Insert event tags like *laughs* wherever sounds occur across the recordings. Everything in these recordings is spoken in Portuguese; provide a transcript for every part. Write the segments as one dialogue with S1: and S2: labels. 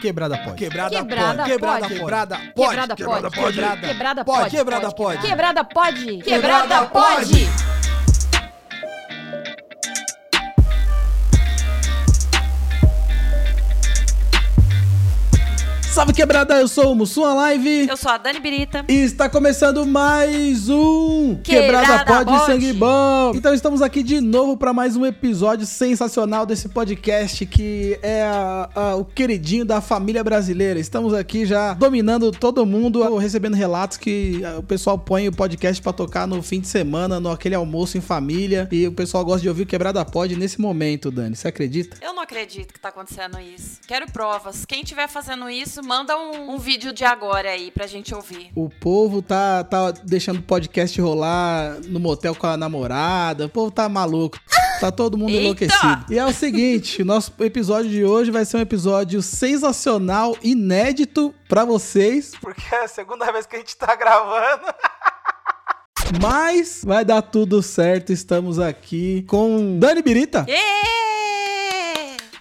S1: Quebrada pode.
S2: Quebrada,
S3: Quebrada
S2: pode. Quebrada
S3: pode.
S2: Quebrada pode.
S3: Quebrada
S2: Quebrada
S3: pode.
S2: Quebrada pode. Quebrada pode.
S3: Quebrada pode.
S2: Quebrada pode.
S1: Salve quebrada, eu sou o Mussum Live.
S3: Eu sou a Dani Birita.
S1: E está começando mais um
S3: Quebrada
S1: Quebrada Pode. Sangue Bom. Então estamos aqui de novo para mais um episódio sensacional desse podcast que é a- a- o queridinho da família brasileira. Estamos aqui já dominando todo mundo, recebendo relatos que ah, o pessoal põe o podcast para tocar no fim de semana, no aquele almoço em família. E o pessoal gosta de ouvir o Quebrada Pode nesse momento, Dani. Você acredita?
S4: Eu não acredito que tá acontecendo isso. Quero provas. Quem estiver fazendo isso, manda um, um vídeo de agora aí pra gente ouvir.
S1: O povo tá, tá deixando o podcast rolar no motel com a namorada. O povo tá maluco. Tá todo mundo
S4: Eita!
S1: enlouquecido. E é o seguinte, o nosso episódio de hoje vai ser um episódio sensacional, inédito pra vocês. Porque é a segunda vez que a gente tá gravando. Mas vai dar tudo certo. Estamos aqui com Dani Birita.
S4: Êêêê!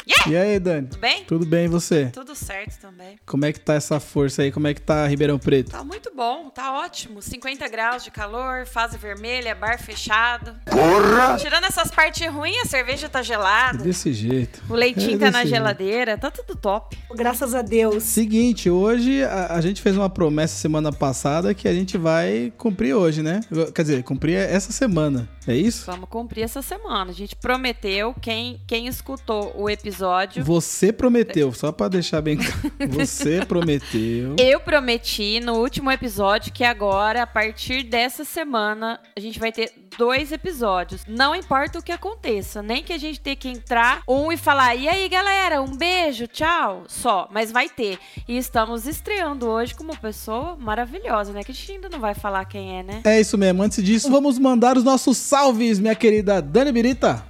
S4: Yeah!
S1: E aí, Dani?
S4: Tudo bem?
S1: Tudo bem e você?
S4: Tudo certo também.
S1: Como é que tá essa força aí? Como é que tá Ribeirão Preto?
S4: Tá muito bom, tá ótimo. 50 graus de calor, fase vermelha, bar fechado. Porra! Tirando essas partes ruins, a cerveja tá gelada.
S1: Desse jeito.
S4: O leitinho
S1: É
S4: tá na
S1: jeito.
S4: geladeira, tá tudo top.
S5: Graças a Deus.
S1: Seguinte, hoje a, a gente fez uma promessa semana passada que a gente vai cumprir hoje, né? Quer dizer, cumprir essa semana. É isso?
S4: Vamos cumprir essa semana. A gente prometeu, quem, quem escutou o episódio.
S1: Você prometeu, só pra deixar bem claro. Você *laughs* prometeu.
S4: Eu prometi no último episódio que agora, a partir dessa semana, a gente vai ter dois episódios. Não importa o que aconteça, nem que a gente tenha que entrar um e falar: e aí, galera, um beijo, tchau, só. Mas vai ter. E estamos estreando hoje com uma pessoa maravilhosa, né? Que a gente ainda não vai falar quem é, né?
S1: É isso mesmo. Antes disso, vamos mandar os nossos salves, minha querida Dani Birita.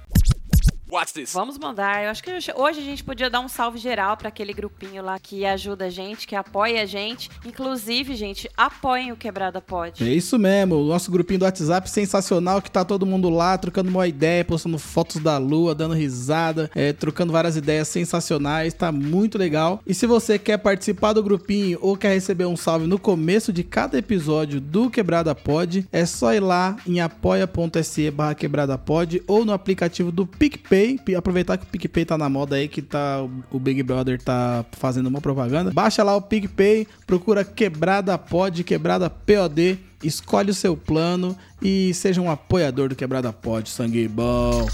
S2: Watch this.
S4: Vamos mandar. Eu acho que hoje a gente podia dar um salve geral para aquele grupinho lá que ajuda a gente, que apoia a gente. Inclusive, gente, apoiem o Quebrada Pode.
S1: É isso mesmo, o nosso grupinho do WhatsApp sensacional que tá todo mundo lá trocando uma ideia, postando fotos da lua, dando risada, é, trocando várias ideias sensacionais, tá muito legal. E se você quer participar do grupinho ou quer receber um salve no começo de cada episódio do Quebrada Pod, é só ir lá em apoia.se barra quebrada pod ou no aplicativo do PicPay, Pi- aproveitar que o PicPay tá na moda aí, que tá o Big Brother tá fazendo uma propaganda. Baixa lá o PicPay, procura Quebrada Pod, Quebrada POD, escolhe o seu plano e seja um apoiador do Quebrada Pod, sangue bom.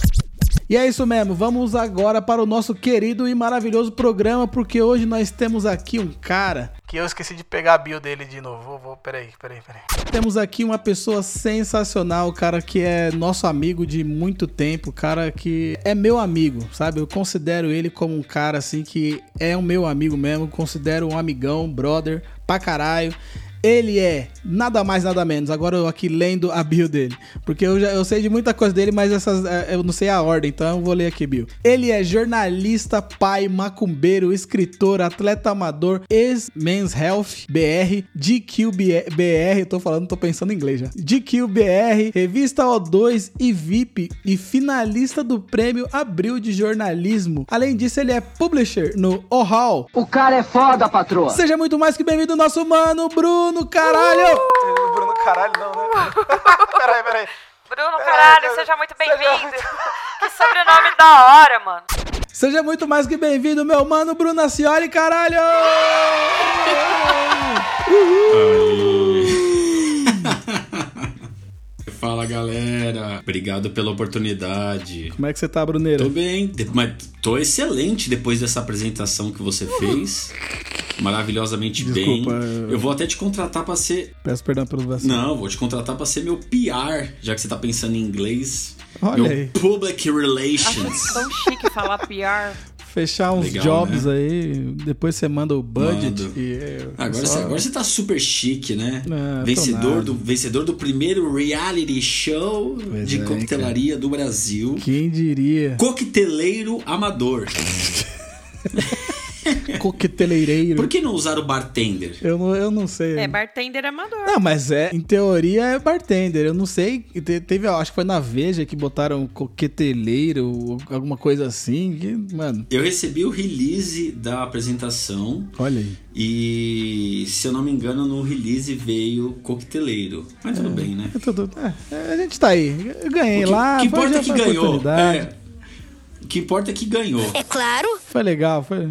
S1: E é isso mesmo, vamos agora para o nosso querido e maravilhoso programa, porque hoje nós temos aqui um cara. Eu esqueci de pegar a bio dele de novo. Vou, vou, peraí, peraí, peraí. Temos aqui uma pessoa sensacional, cara que é nosso amigo de muito tempo, cara que é meu amigo, sabe? Eu considero ele como um cara assim que é um meu amigo mesmo, considero um amigão, brother, pra caralho. Ele é nada mais, nada menos. Agora eu aqui lendo a bio dele. Porque eu, já, eu sei de muita coisa dele, mas essas é, eu não sei a ordem, então eu vou ler aqui, bio. Ele é jornalista, pai, macumbeiro, escritor, atleta amador, ex-Men's Health BR, GQ BR, eu tô falando, tô pensando em inglês já. GQ BR, revista O2 e VIP e finalista do prêmio Abril de Jornalismo. Além disso, ele é publisher no O Hall,
S6: O cara é foda, patroa.
S1: Seja muito mais que bem-vindo, nosso mano Bruno, caralho! Bruno, caralho, não, né? *laughs* peraí, peraí.
S4: Bruno, caralho, seja muito bem-vindo. *laughs* Que sobrenome da hora, mano.
S1: Seja muito mais que bem-vindo, meu mano Bruno Acioli, caralho!
S7: Fala galera, obrigado pela oportunidade.
S1: Como é que você tá, Bruneira?
S7: Tô bem, de- mas tô excelente depois dessa apresentação que você fez. Maravilhosamente
S1: Desculpa,
S7: bem.
S1: eu-
S7: Eu vou até te contratar pra ser.
S1: Peço perdão pelo vacilo.
S7: Não, vou te contratar pra ser meu PR, já que você tá pensando em inglês.
S1: Olha
S7: meu
S1: aí.
S7: Public
S4: Acho
S7: Relations.
S4: tão chique falar PR.
S1: Fechar uns
S7: Legal,
S1: jobs
S7: né?
S1: aí, depois você manda o budget é,
S7: Agora,
S1: só-
S7: você, agora você tá super chique, né?
S1: Tô
S7: vencedor, do, vencedor do primeiro reality show
S1: Pois
S7: de
S1: é,
S7: coquetelaria do Brasil.
S1: Quem diria?
S7: Coqueteleiro amador. *laughs* *laughs*
S1: Coqueteleireiro.
S7: Por que não usar o bartender?
S1: Eu não, eu não sei.
S4: É, bartender amador.
S1: Não, mas é, em teoria é bartender. Eu não sei. te- Teve, acho que foi na Veja que botaram coqueteleiro, ou alguma coisa assim. Que, mano,
S7: Eu recebi o release da apresentação
S1: olha aí.
S7: e, se eu não me engano, no release veio coqueteleiro. Mas tudo bem, né?
S1: É tudo- é, a gente tá aí. Eu ganhei
S7: que,
S1: lá.
S7: o que
S1: foi-
S7: importa é que ganhou. É. O que importa é que ganhou.
S1: Foi legal, foi.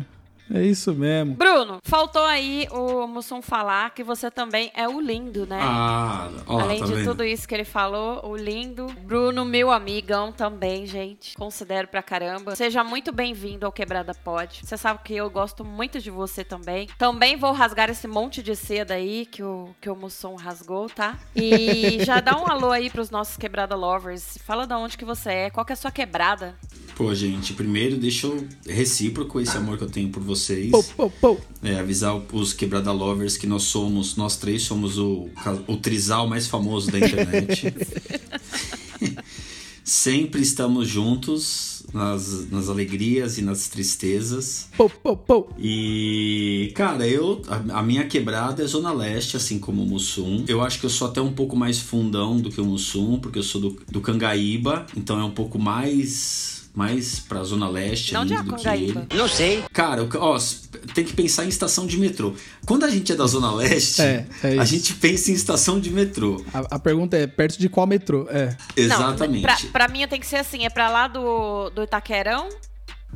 S1: É isso mesmo.
S4: Bruno, faltou aí o Mussum falar que você também é o lindo, né?
S7: Ah, ó,
S4: Além
S7: tá
S4: de
S7: vendo?
S4: tudo isso que ele falou, o lindo. Bruno, meu amigão também, gente. Considero pra caramba. Seja muito bem-vindo ao Quebrada Pod. Você sabe que eu gosto muito de você também. Também vou rasgar esse monte de seda aí que o, que o Mussum rasgou, tá? E *laughs* já dá um alô aí pros nossos Quebrada Lovers. Fala da onde que você é, qual que é a sua quebrada.
S7: Pô, gente, primeiro deixa eu recíproco esse amor que eu tenho por vocês.
S1: Pô, pô, pô.
S7: É, avisar os quebrada lovers que nós somos, nós três somos o, o trisal mais famoso da internet. *laughs* Sempre estamos juntos nas, nas alegrias e nas tristezas.
S1: Pô, pô, pô.
S7: E, cara, eu. A, a minha quebrada é Zona Leste, assim como o Mussum. Eu acho que eu sou até um pouco mais fundão do que o Mussum, porque eu sou do, do Cangaíba, então é um pouco mais. Mais pra Zona Leste
S4: Não de
S7: ainda do que
S4: Acongaíba.
S7: ele.
S2: Não sei.
S7: Cara, ó, tem que pensar em estação de metrô. Quando a gente é da Zona Leste,
S1: É, é
S7: a gente pensa em estação de metrô.
S1: A, a pergunta é: perto de qual metrô? É.
S7: Exatamente.
S4: Não, pra, pra mim tem que ser assim, é pra lá do, do Itaquerão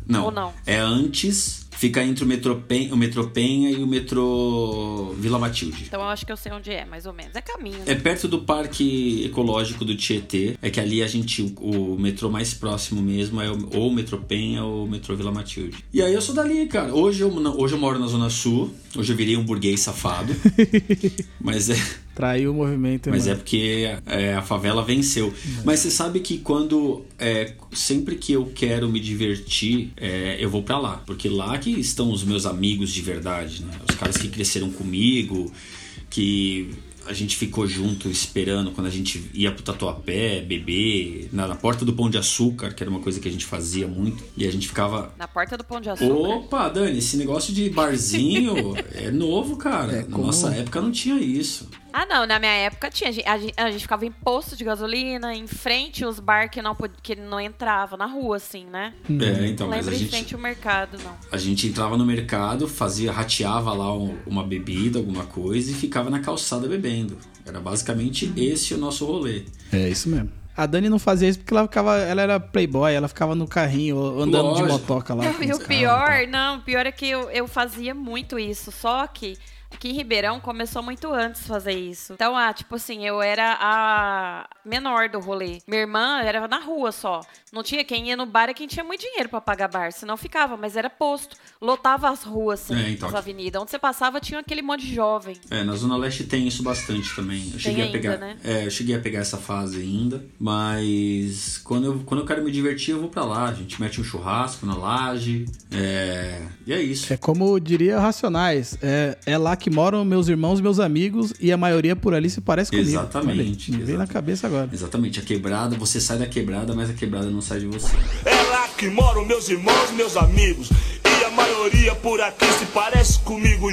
S7: não,
S4: ou não?
S7: É antes, fica entre o metrô, Pen, o metrô Penha e o metrô Vila Matilde.
S4: Então eu acho que eu sei onde é, mais ou menos. É caminho, né?
S7: É perto do Parque Ecológico do Tietê. É que ali a gente. O, o metrô mais próximo mesmo é o, ou o metrô Penha ou o metrô Vila Matilde. E aí eu sou dali, cara. Hoje eu, hoje eu moro na Zona Sul. Hoje eu virei um burguês safado. *laughs* mas é.
S1: Traiu o movimento.
S7: Mas é porque é, a favela venceu. Mas você sabe que quando. é, sempre que eu quero me divertir, é, eu vou pra lá. Porque lá que estão os meus amigos de verdade, né? Os caras que cresceram comigo, que a gente ficou junto esperando quando a gente ia pro Tatuapé, beber, na, na porta do Pão de Açúcar, que era uma coisa que a gente fazia muito. E a gente ficava.
S4: Na porta do Pão de Açúcar.
S7: Opa, Dani, esse negócio de barzinho *laughs* é novo, cara.
S1: É
S7: Na
S1: como-
S7: nossa época não tinha isso.
S4: Ah, não, na minha época tinha. A gente, a gente- ficava em posto de gasolina, em frente os bar que não, que não entrava, na rua, assim, né?
S7: É, então,
S4: não
S7: mas a
S4: em
S7: gente.
S4: frente ao mercado, não.
S7: A gente entrava no mercado, fazia, rateava lá um- uma bebida, alguma coisa e ficava na calçada bebendo. Era basicamente esse o nosso rolê.
S1: É isso mesmo. A Dani não fazia isso porque ela ficava. Ela era playboy, ela ficava no carrinho, andando de
S7: Lógico.
S1: motoca lá.
S4: Não, *laughs* e o
S1: carros
S4: pior,
S1: e
S4: não, o pior é que eu, eu fazia muito isso, só que aqui em Ribeirão começou muito antes fazer isso. Então, ah, tipo assim, eu era a menor do rolê. Minha irmã era na rua só. Não tinha quem ia no bar é quem tinha muito dinheiro pra pagar bar, senão ficava, mas era posto. Lotava as ruas, assim,
S7: É, então.
S4: as avenidas. Onde você passava tinha aquele monte de jovem.
S7: É, na Zona Leste tem isso bastante também. Eu cheguei
S4: ainda,
S7: a pegar.
S4: né?
S7: É, eu cheguei a pegar essa fase ainda. Mas quando eu, quando eu quero me divertir, eu vou pra lá. A gente mete um churrasco na laje. É. E é isso.
S1: É como diria Racionais, é, é lá que moram meus irmãos, meus amigos, e a maioria por ali se parece comigo.
S7: Exatamente,
S1: aí, me veio na cabeça agora.
S7: Exatamente, a quebrada, você sai da quebrada, mas a quebrada não sai de você.
S3: É lá que moram meus irmãos, meus amigos. E a maioria por aqui se parece comigo.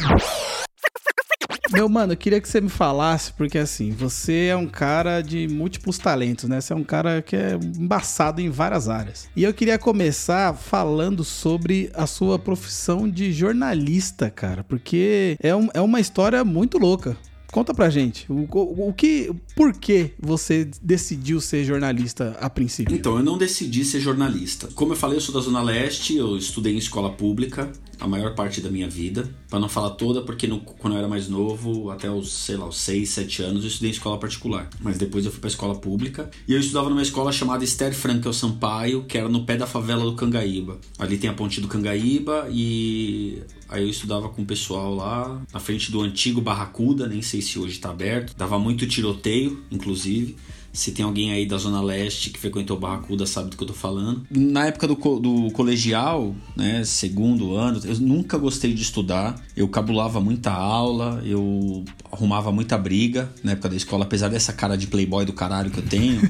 S1: Meu mano, eu queria que você me falasse, porque assim, você é um cara de múltiplos talentos, né? Você é um cara que é embaçado em várias áreas. E eu queria começar falando sobre a sua profissão de jornalista, cara, porque é, um- é uma história muito louca. Conta pra gente, o, o, o que, por que você decidiu ser jornalista a princípio?
S7: Então, eu não decidi ser jornalista. Como eu falei, eu sou da Zona Leste, eu estudei em escola pública a maior parte da minha vida. Pra não falar toda, porque no- quando eu era mais novo, até os, sei lá, os 6, 7 anos, eu estudei em escola particular. Mas depois eu fui pra escola pública. E eu estudava numa escola chamada Esther Frankel Sampaio, que era no pé da favela do Cangaíba. Ali tem a ponte do Cangaíba e aí eu estudava com o pessoal lá, na frente do antigo Barracuda, nem sei se hoje tá aberto. Dava muito tiroteio, inclusive. Se tem alguém aí da Zona Leste que frequentou Barracuda sabe do que eu tô falando. Na época do, co do colegial, né, segundo ano, eu nunca gostei de estudar. Eu cabulava muita aula, eu arrumava muita briga na época da escola, apesar dessa cara de playboy do caralho que eu tenho,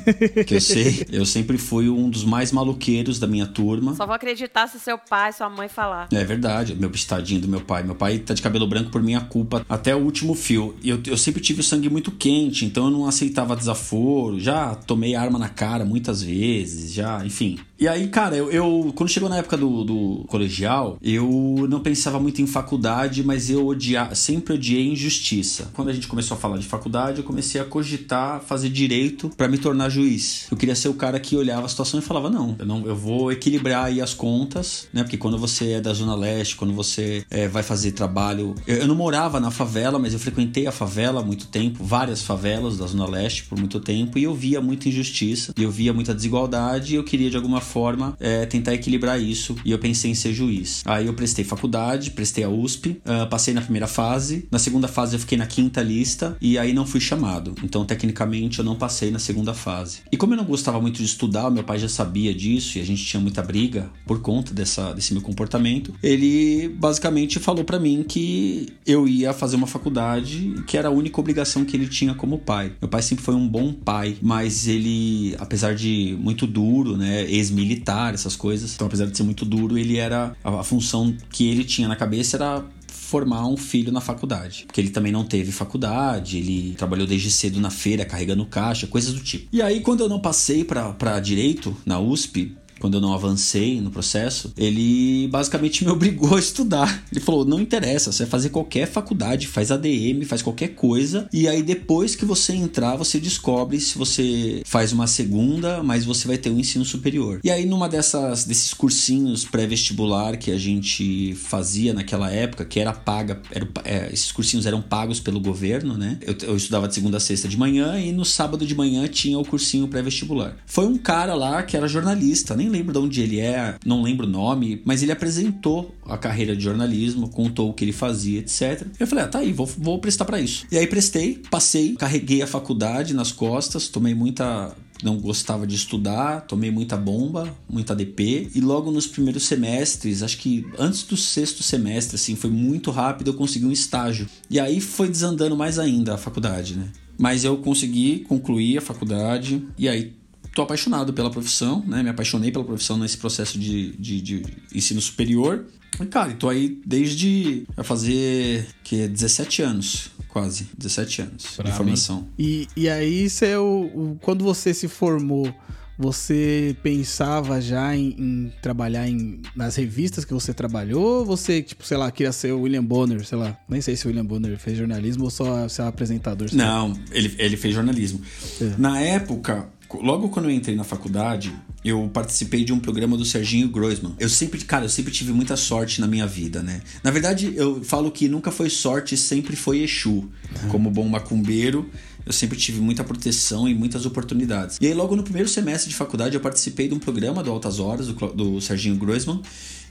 S7: que eu sei. Eu sempre fui um dos mais maluqueiros da minha turma.
S4: Só vou acreditar se seu pai, sua mãe falar.
S7: É verdade, meu bistadinho do meu pai. Meu pai tá de cabelo branco por minha culpa até o último fio. Eu, eu sempre tive o sangue muito quente, então eu não aceitava desaforo. Já tomei arma na cara muitas vezes, já, enfim. E aí, cara, eu, eu quando chegou na época do, do, colegial, eu não pensava muito em faculdade, mas eu odia, sempre odiei injustiça. Quando a gente começou a falar de faculdade, eu comecei a cogitar fazer direito para me tornar juiz. Eu queria ser o cara que olhava a situação e falava: não, eu, não, eu vou equilibrar aí as contas, né? Porque quando você é da Zona Leste, quando você é, vai fazer trabalho. Eu, eu não morava na favela, mas eu frequentei a favela há muito tempo, várias favelas da Zona Leste por muito tempo, e eu via muita injustiça, eu via muita desigualdade, e eu queria de alguma forma é, tentar equilibrar isso e eu pensei em ser juiz. Aí eu prestei faculdade, prestei a USP, uh, passei na primeira fase, na segunda fase eu fiquei na quinta lista e aí não fui chamado. Então, tecnicamente, eu não passei na segunda fase. E como eu não gostava muito de estudar, meu pai já sabia disso e a gente tinha muita briga por conta dessa, desse meu comportamento, ele basicamente falou para mim que eu ia fazer uma faculdade que era a única obrigação que ele tinha como pai. Meu pai sempre foi um bom pai, mas ele, apesar de muito duro, né, ex militar, essas coisas. Então, apesar de ser muito duro, ele era. A, a função que ele tinha na cabeça era formar um filho na faculdade. Porque ele também não teve faculdade, ele trabalhou desde cedo na feira, carregando caixa, coisas do tipo. E aí, quando eu não passei para direito na USP, quando eu não avancei no processo, ele basicamente me *laughs* obrigou a estudar. Ele falou: não interessa, você vai fazer qualquer faculdade, faz ADM, faz qualquer coisa, e aí depois que você entrar, você descobre se você faz uma segunda, mas você vai ter um ensino superior. E aí, numa dessas desses cursinhos pré-vestibular que a gente fazia naquela época, que era paga, era, é, esses cursinhos eram pagos pelo governo, né? Eu, eu estudava de segunda a sexta de manhã e no sábado de manhã tinha o cursinho pré-vestibular. Foi um cara lá que era jornalista, nem nem lembro de onde ele é, não lembro o nome, mas ele apresentou a carreira de jornalismo, contou o que ele fazia, etc. Eu falei, ah, tá aí, vou, vou prestar para isso. E aí prestei, passei, carreguei a faculdade nas costas, tomei muita não gostava de estudar, tomei muita bomba, muita DP e logo nos primeiros semestres, acho que antes do sexto semestre, assim, foi muito rápido, eu consegui um estágio. E aí foi desandando mais ainda a faculdade, né? Mas eu consegui concluir a faculdade e aí tô apaixonado pela profissão, né? Me apaixonei pela profissão nesse processo de, de, de ensino superior. E, cara, tô aí desde a fazer que 17 anos, quase, 17 anos pra de formação.
S1: E, e aí, você, o, o, quando você se formou, você pensava já em, em, trabalhar em, nas revistas que você trabalhou? Ou você, tipo, sei lá, queria ser o William Bonner, sei lá. Nem sei se o William Bonner fez jornalismo ou só ser apresentador.
S7: Não, ele, ele fez jornalismo. É. Na época, Logo quando eu entrei na faculdade, eu participei de um programa do Serginho Groisman. Eu sempre, cara, eu sempre tive muita sorte na minha vida, né? Na verdade, eu falo que nunca foi sorte, sempre foi Exu. Uhum. Como bom macumbeiro, eu sempre tive muita proteção e muitas oportunidades. E aí, logo no primeiro semestre de faculdade, eu participei de um programa do Altas Horas, do, do Serginho Groisman,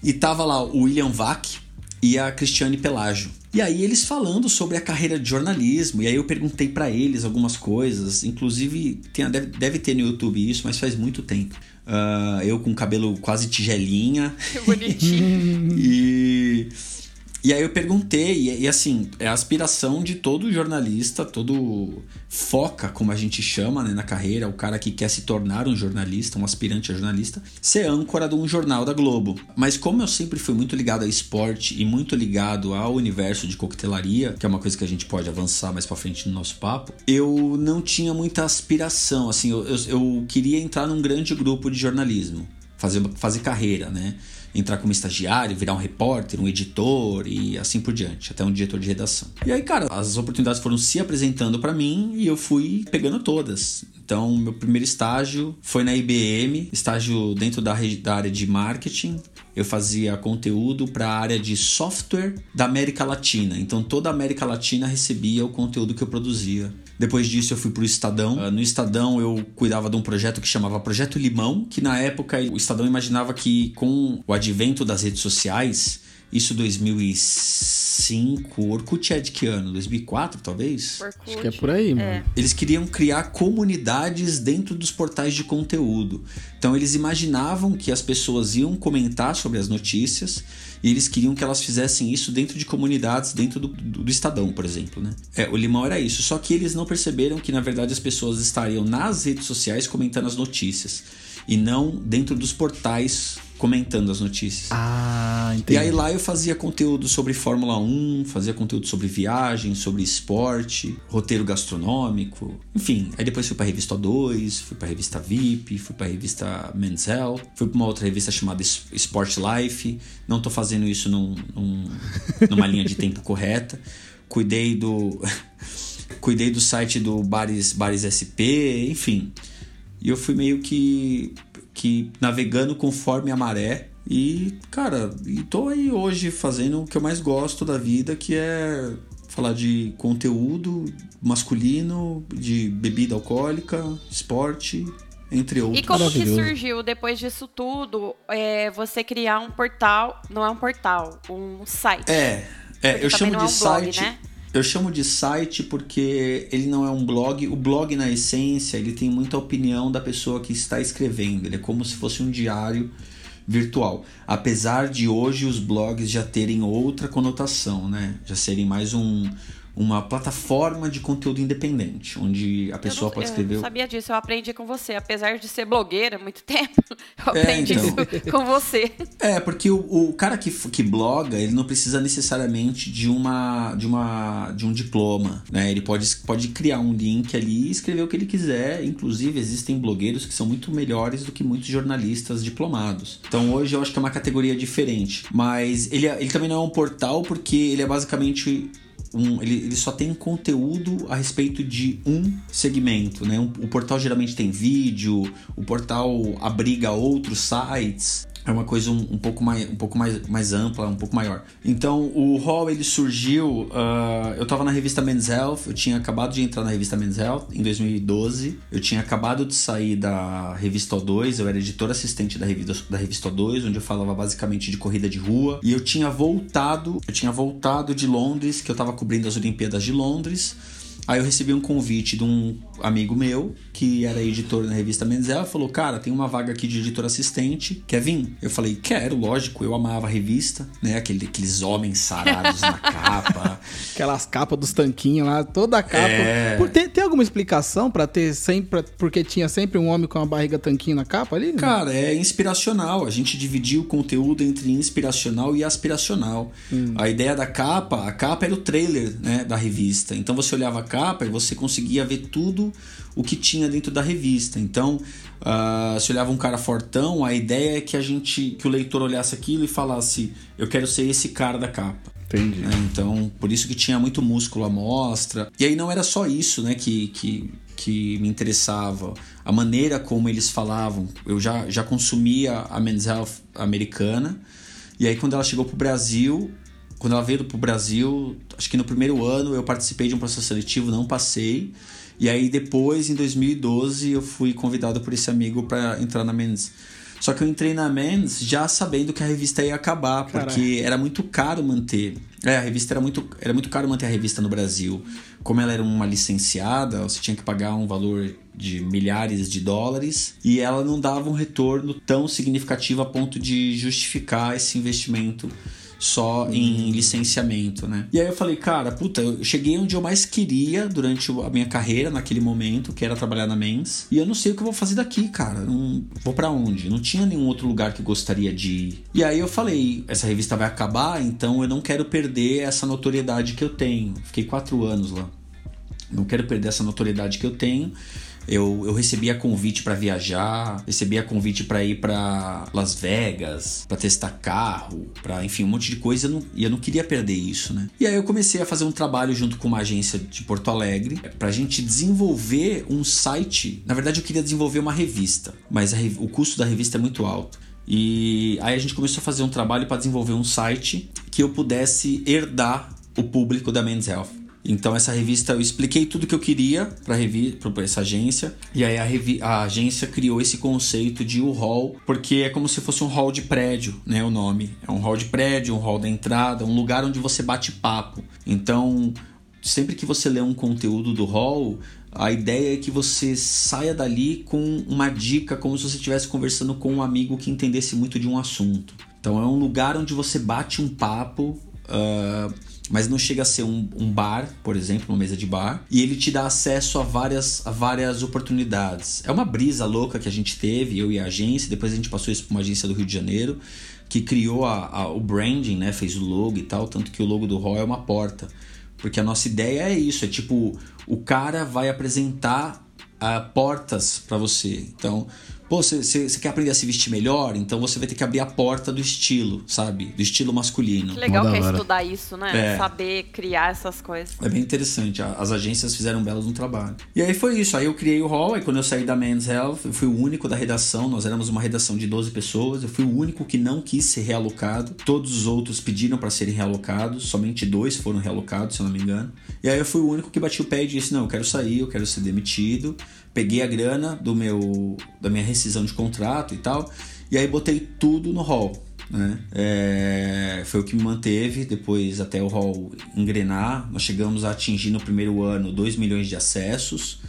S7: e tava lá o William Vac e a Cristiane Pelágio. E aí eles falando sobre a carreira de jornalismo, e aí eu perguntei para eles algumas coisas, inclusive tem, deve, deve ter no YouTube isso, mas faz muito tempo. Uh, eu com cabelo quase tigelinha.
S4: Que *laughs* bonitinho. *laughs*
S7: e e aí eu perguntei, e, e, assim, é a aspiração de todo jornalista, todo foca, como a gente chama né, na carreira, o cara que quer se tornar um jornalista, um aspirante a jornalista, ser âncora de um jornal da Globo. Mas como eu sempre fui muito ligado a esporte e muito ligado ao universo de coquetelaria, que é uma coisa que a gente pode avançar mais pra frente no nosso papo, eu não tinha muita aspiração, assim, eu, eu, eu queria entrar num grande grupo de jornalismo, fazer, fazer carreira, né? Entrar como estagiário, virar um repórter, um editor e assim por diante, até um diretor de redação. E aí, cara, as oportunidades foram se apresentando para mim e eu fui pegando todas. Então, meu primeiro estágio foi na IBM, estágio dentro da, da área de marketing. Eu fazia conteúdo para a área de software da América Latina. Então, toda a América Latina recebia o conteúdo que eu produzia depois disso eu fui pro Estadão. Uh, no Estadão eu cuidava de um projeto que chamava Projeto Limão, que na época o Estadão imaginava que com o advento das redes sociais, isso 2006 2005. Orkut é de que ano? 2004, talvez?
S4: Orkut.
S1: Acho que é por aí, mano.
S4: É.
S7: Eles queriam criar comunidades dentro dos portais de conteúdo. Então eles imaginavam que as pessoas iam comentar sobre as notícias e eles queriam que elas fizessem isso dentro de comunidades, dentro do, do, do Estadão, por exemplo, né? É, o Limão era isso. Só que eles não perceberam que na verdade as pessoas estariam nas redes sociais comentando as notícias e não dentro dos portais comentando as notícias.
S1: Ah,
S7: E
S1: entendi.
S7: aí lá eu fazia conteúdo sobre Fórmula 1, fazia conteúdo sobre viagem, sobre esporte, roteiro gastronômico, enfim. Aí depois fui pra revista O2, fui pra revista VIP, fui pra revista Men's Health, fui pra uma outra revista chamada Sport Life. Não tô fazendo isso num- num- *laughs* numa linha de tempo correta. Cuidei do *laughs* cuidei do site do Bares, Bares SP, enfim. E eu fui meio que, que navegando conforme a maré. E, cara, e tô aí hoje fazendo o que eu mais gosto da vida, que é falar de conteúdo masculino, de bebida alcoólica, esporte, entre
S4: E
S7: outros.
S4: como que surgiu, depois disso tudo, é, você criar um portal, não é um portal, um site?
S7: É, é eu chamo
S4: não
S7: de
S4: é um blog,
S7: site.
S4: né?
S7: Eu chamo de site porque ele não é um blog. O blog, na essência, ele tem muita opinião da pessoa que está escrevendo. Ele é como se fosse um diário virtual. Apesar de hoje os blogs já terem outra conotação, né? Já serem mais um, uma plataforma de conteúdo independente, onde a
S4: Eu
S7: pessoa
S4: não-
S7: pode
S4: Eu
S7: escrever.
S4: não sabia disso, eu aprendi com você. Apesar de ser blogueira há muito tempo, *laughs* eu aprendi
S7: então.
S4: isso com você.
S7: É, porque o, o cara que, que bloga, ele não precisa necessariamente de uma de uma de um diploma, né? Ele pode, pode criar um link ali e escrever o que ele quiser. Inclusive, existem blogueiros que são muito melhores do que muitos jornalistas diplomados. Então, hoje eu acho que é uma categoria diferente. Mas ele, é- ele também não é um portal porque ele é basicamente um- ele, ele só tem conteúdo a respeito de um segmento, né? O portal geralmente tem vídeo, o portal abriga outros sites. É uma coisa um, um pouco, mais, um pouco mais, mais ampla, um pouco maior. Então, o Hall, ele surgiu... ah, eu tava na revista Men's Health, eu tinha acabado de entrar na revista Men's Health em 2012. Eu tinha acabado de sair da revista O2, eu era editor assistente da revista, da revista O2, onde eu falava basicamente de corrida de rua. E eu tinha voltado, eu tinha voltado de Londres, que eu tava cobrindo as Olimpíadas de Londres. Aí eu recebi um convite de um amigo meu, que era editor na revista Men's Health, falou: Cara, tem uma vaga aqui de editor assistente, quer vir? Eu falei: Quero, lógico, eu amava a revista, né? Aquele, aqueles homens sarados na *laughs* capa.
S1: Aquelas capas dos tanquinhos lá, toda a capa.
S7: É.
S1: Por- tem, tem alguma explicação pra ter sempre. Porque tinha sempre um homem com uma barriga tanquinho na capa ali? né?
S7: Cara, é inspiracional. A gente dividiu o conteúdo entre inspiracional e aspiracional. A ideia da capa, a capa era o trailer né, da revista. Então você olhava a capa e você conseguia ver tudo o que tinha dentro da revista. Então, ah, se olhava um cara fortão, a ideia é que a gente, que o leitor olhasse aquilo e falasse: eu quero ser esse cara da capa.
S1: Entendi.
S7: né? Então, por isso que tinha muito músculo à mostra. E aí não era só isso, né, que, que, que me interessava. A maneira como eles falavam. Eu já, já consumia a Men's Health americana. E aí quando ela chegou pro Brasil, quando ela veio pro Brasil, acho que no primeiro ano eu participei de um processo seletivo, não passei. E aí depois, em 2012, eu fui convidado por esse amigo para entrar na Men's. Só que eu entrei na Men's já sabendo que a revista ia acabar, porque era muito caro manter. É, a revista era muito, era muito caro manter a revista no Brasil. Como ela era uma licenciada, você tinha que pagar um valor de milhares de dólares e ela não dava um retorno tão significativo a ponto de justificar esse investimento só em licenciamento, né? E aí eu falei, cara, puta, eu cheguei onde eu mais queria durante a minha carreira naquele momento, que era trabalhar na Men's, e eu não sei o que eu vou fazer daqui, cara. Não vou para onde? Não tinha nenhum outro lugar que gostaria de ir. E aí eu falei, essa revista vai acabar, então eu não quero perder essa notoriedade que eu tenho. Fiquei quatro anos lá. Não quero perder essa notoriedade que eu tenho. Eu, eu recebia convite para viajar, recebia convite para ir para Las Vegas, para testar carro, para enfim, um monte de coisa, eu não- e eu não queria perder isso, né? E aí eu comecei a fazer um trabalho junto com uma agência de Porto Alegre pra gente desenvolver um site. Na verdade, eu queria desenvolver uma revista, mas a o custo da revista é muito alto. E aí a gente começou a fazer um trabalho para desenvolver um site que eu pudesse herdar o público da Men's Health. Então essa revista eu expliquei tudo que eu queria para para essa agência e aí a, a agência criou esse conceito de o hall porque é como se fosse um hall de prédio, né? O nome é um hall de prédio, um hall da entrada, um lugar onde você bate papo. Então sempre que você lê um conteúdo do hall a ideia é que você saia dali com uma dica, como se você estivesse conversando com um amigo que entendesse muito de um assunto. Então é um lugar onde você bate um papo. Uh, mas não chega a ser um, um, bar, por exemplo, uma mesa de bar, e ele te dá acesso a várias, a várias oportunidades. É uma brisa louca que a gente teve, eu e a agência, depois a gente passou isso para uma agência do Rio de Janeiro, que criou a, a, o branding, né, fez o logo e tal, tanto que o logo do Hall é uma porta. Porque a nossa ideia é isso, é tipo, o cara vai apresentar uh, portas para você. Então, Pô, você quer aprender a se vestir melhor? Então você vai ter que abrir a porta do estilo, sabe? Do estilo masculino.
S4: Que legal que é estudar isso, né? É. Saber criar essas coisas.
S7: É bem interessante. As agências fizeram um belo no trabalho. E aí foi isso. Aí eu criei o hall. Aí quando eu saí da Men's Health, eu fui o único da redação. Nós éramos uma redação de 12 pessoas. Eu fui o único que não quis ser realocado. Todos os outros pediram para serem realocados. Somente dois foram realocados, se eu não me engano. E aí eu fui o único que bati o pé e disse: Não, eu quero sair, eu quero ser demitido peguei a grana do meu da minha rescisão de contrato e tal, e aí botei tudo no hall. Né? É, foi o que me manteve depois até o hall engrenar. Nós chegamos a atingir no primeiro ano 2 milhões de acessos.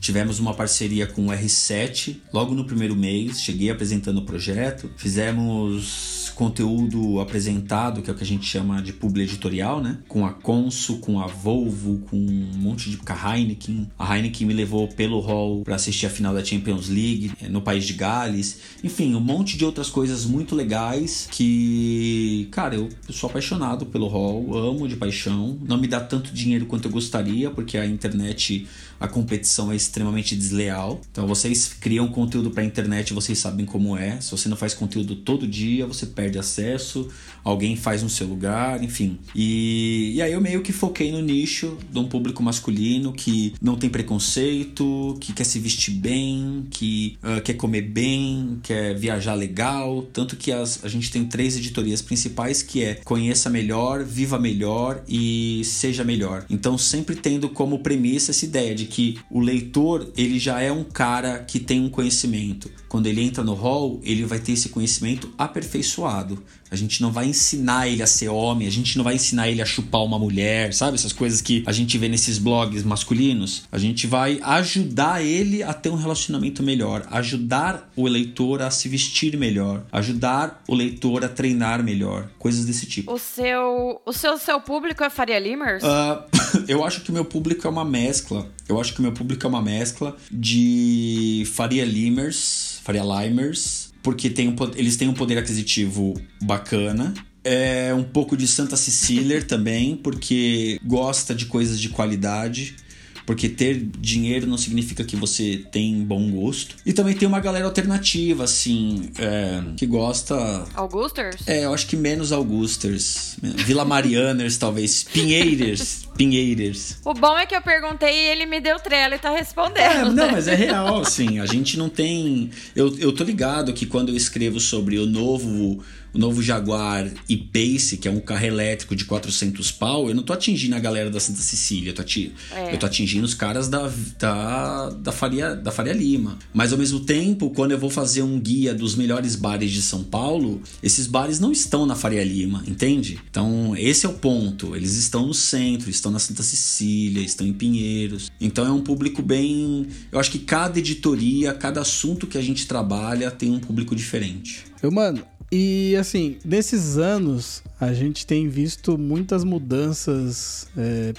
S7: Tivemos uma parceria com o R7 logo no primeiro mês. Cheguei apresentando o projeto. Fizemos conteúdo apresentado, que é o que a gente chama de publi editorial, né? Com a Consul, com a Volvo, com um monte de. com a Heineken. A Heineken me levou pelo hall para assistir a final da Champions League eh, no país de Gales. Enfim, um monte de outras coisas muito legais que, cara, eu sou apaixonado pelo hall, amo de paixão. Não me dá tanto dinheiro quanto eu gostaria, porque a internet, a competição é extremamente desleal. Então vocês criam conteúdo para a internet, vocês sabem como é. Se você não faz conteúdo todo dia, você perde acesso, alguém faz no seu lugar, enfim. E, e aí eu meio que foquei no nicho de um público masculino que não tem preconceito, que quer se vestir bem, que uh, quer comer bem, quer viajar legal. Tanto que as, a gente tem três editorias principais que é conheça melhor, viva melhor e seja melhor. Então sempre tendo como premissa essa ideia de que o leitor ele já é um cara que tem um conhecimento. Quando ele entra no hall, ele vai ter esse conhecimento aperfeiçoado. A gente não vai ensinar ele a ser homem, a gente não vai ensinar ele a chupar uma mulher, sabe? Essas coisas que a gente vê nesses blogs masculinos. A gente vai ajudar ele a ter um relacionamento melhor, ajudar o leitor a se vestir melhor, ajudar o leitor a treinar melhor, coisas desse tipo.
S4: O seu, o seu, seu público é Faria Limers?
S7: Uh, *coughs* eu acho que o meu público é uma mescla. Eu acho que o meu público é uma mescla de Faria Limers, Faria Limers porque tem um, eles têm um poder aquisitivo bacana. É um pouco de Santa Cecília também, porque gosta de coisas de qualidade. Porque ter dinheiro não significa que você tem bom gosto. E também tem uma galera alternativa, assim, é, que gosta.
S4: Augusters?
S7: É, eu acho que menos Augusters. Vila Marianers, talvez. Pinheiros. Pinheiros.
S4: O bom é que eu perguntei e ele me deu trela e tá respondendo. É,
S7: não, mas é real, assim. A gente não tem. Eu, eu tô ligado que quando eu escrevo sobre o novo o novo Jaguar e-Pace, que é um carro elétrico de 400 pau, eu não tô atingindo a galera da Santa Cecília, eu tô, ati é. eu tô atingindo os caras da, da, da, Faria, da Faria Lima. Mas ao mesmo tempo, quando eu vou fazer um guia dos melhores bares de São Paulo, esses bares não estão na Faria Lima, entende? Então, esse é o ponto. Eles estão no centro, estão na Santa Cecília, estão em Pinheiros. Então é um público bem. Eu acho que cada editoria, cada assunto que a gente trabalha tem um público diferente.
S1: Eu, mano, e assim, nesses anos a gente tem visto muitas mudanças. É,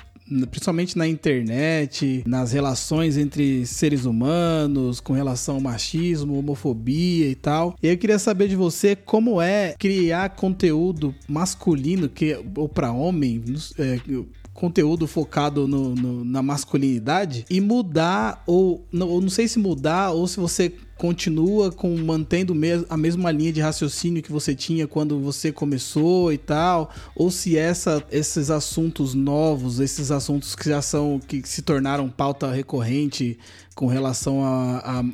S1: principalmente na internet, nas relações entre seres humanos, com relação ao machismo, homofobia e tal. E eu queria saber de você como é criar conteúdo masculino que ou para homem, é, conteúdo focado no, no, na masculinidade e mudar, ou não, ou não sei se mudar, ou se você continua com mantendo a mesma linha de raciocínio que você tinha quando você começou e tal, ou se essa, esses assuntos novos, esses assuntos que já são que se tornaram pauta recorrente com relação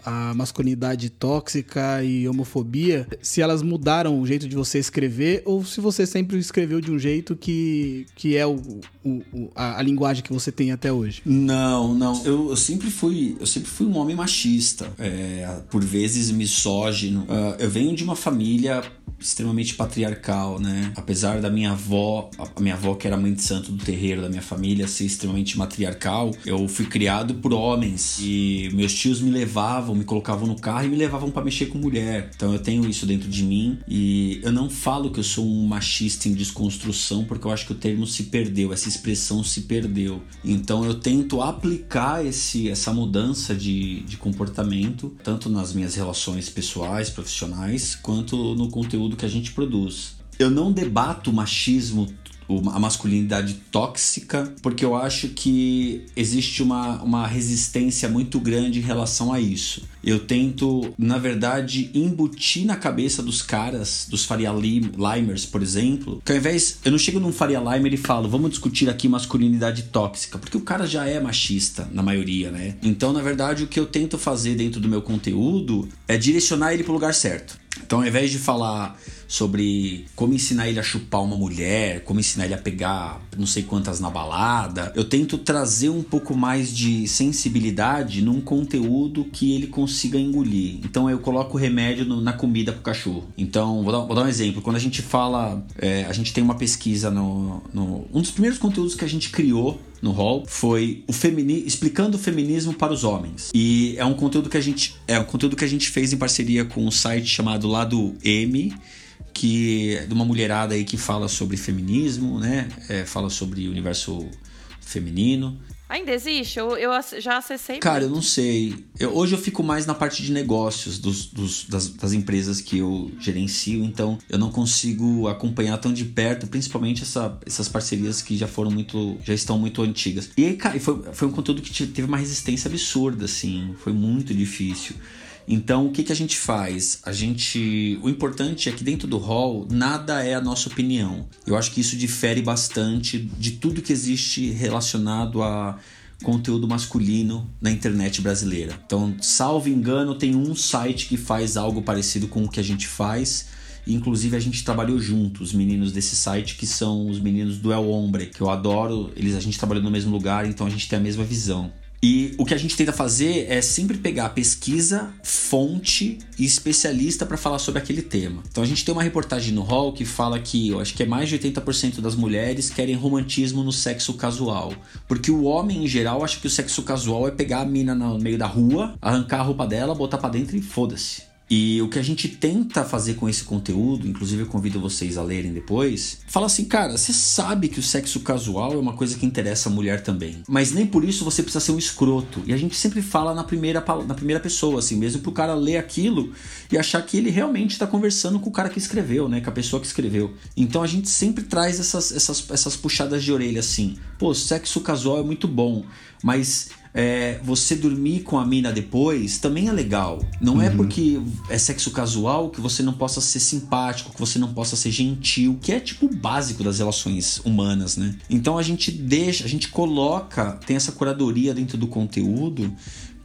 S1: à masculinidade tóxica e homofobia, se elas mudaram o jeito de você escrever ou se você sempre escreveu de um jeito que, que é o, o a, a, linguagem que você tem até hoje.
S7: Não, não. Eu, eu sempre fui eu sempre fui um homem machista, é, por vezes misógino. Uh, eu venho de uma família extremamente patriarcal, né? Apesar da minha avó, a minha avó que era mãe de santo do terreiro da minha família ser extremamente matriarcal, eu fui criado por homens e meus tios me levavam, me colocavam no carro e me levavam para mexer com mulher. Então eu tenho isso dentro de mim e eu não falo que eu sou um machista em desconstrução porque eu acho que o termo se perdeu, essa expressão se perdeu. Então eu tento aplicar esse essa mudança de, de comportamento tanto nas minhas relações pessoais, profissionais, quanto no conteúdo conteúdo que a gente produz. Eu não debato o machismo a masculinidade tóxica, porque eu acho que existe uma, uma resistência muito grande em relação a isso. Eu tento, na verdade, embutir na cabeça dos caras, dos Faria Limers, por exemplo, que ao invés. Eu não chego num Faria Limer e falo, vamos discutir aqui masculinidade tóxica, porque o cara já é machista, na maioria, né? Então, na verdade, o que eu tento fazer dentro do meu conteúdo é direcionar ele pro lugar certo. Então, ao invés de falar sobre como ensinar ele a chupar uma mulher, como ensinar ele a pegar não sei quantas na balada, eu tento trazer um pouco mais de sensibilidade num conteúdo que ele consiga engolir. Então, eu coloco remédio no, na comida pro cachorro. Então, vou dar, vou dar um exemplo. Quando a gente fala, é, a gente tem uma pesquisa no, no. Um dos primeiros conteúdos que a gente criou no hall foi o femini explicando o feminismo para os homens. E é um conteúdo que a gente é um conteúdo que a gente fez em parceria com um site chamado Lado M, que é de uma mulherada aí que fala sobre feminismo, né? É, fala sobre o universo feminino.
S4: Ainda existe? Eu, eu já acessei.
S7: Cara, muito. eu não sei. Eu, hoje eu fico mais na parte de negócios dos, dos das, das, empresas que eu gerencio, então eu não consigo acompanhar tão de perto, principalmente essa, essas parcerias que já foram muito. já estão muito antigas. E, cara, foi, foi um conteúdo que teve uma resistência absurda, assim. Foi muito difícil. Então, o que, que a gente faz? A gente. O importante é que dentro do hall nada é a nossa opinião. Eu acho que isso difere bastante de tudo que existe relacionado a conteúdo masculino na internet brasileira. Então, salvo engano, tem um site que faz algo parecido com o que a gente faz. Inclusive a gente trabalhou junto, os meninos desse site, que são os meninos do El Hombre, que eu adoro. Eles a gente trabalhou no mesmo lugar, então a gente tem a mesma visão. E o que a gente tenta fazer é sempre pegar pesquisa, fonte e especialista para falar sobre aquele tema. Então a gente tem uma reportagem no Hall que fala que eu acho que é mais de 80% das mulheres querem romantismo no sexo casual. Porque o homem em geral acha que o sexo casual é pegar a mina no meio da rua, arrancar a roupa dela, botar para dentro e foda-se. E o que a gente tenta fazer com esse conteúdo, inclusive eu convido vocês a lerem depois, fala assim, cara, você sabe que o sexo casual é uma coisa que interessa a mulher também. Mas nem por isso você precisa ser um escroto. E a gente sempre fala na primeira, na primeira pessoa, assim, mesmo pro cara ler aquilo e achar que ele realmente está conversando com o cara que escreveu, né? Com a pessoa que escreveu. Então a gente sempre traz essas, essas, essas puxadas de orelha assim. Pô, sexo casual é muito bom, mas é, você dormir com a mina depois também é legal. Não é uhum. é porque é sexo casual que você não possa ser simpático, que você não possa ser gentil, que é tipo o básico das relações humanas, né? Então a gente deixa, a gente coloca, tem essa curadoria dentro do conteúdo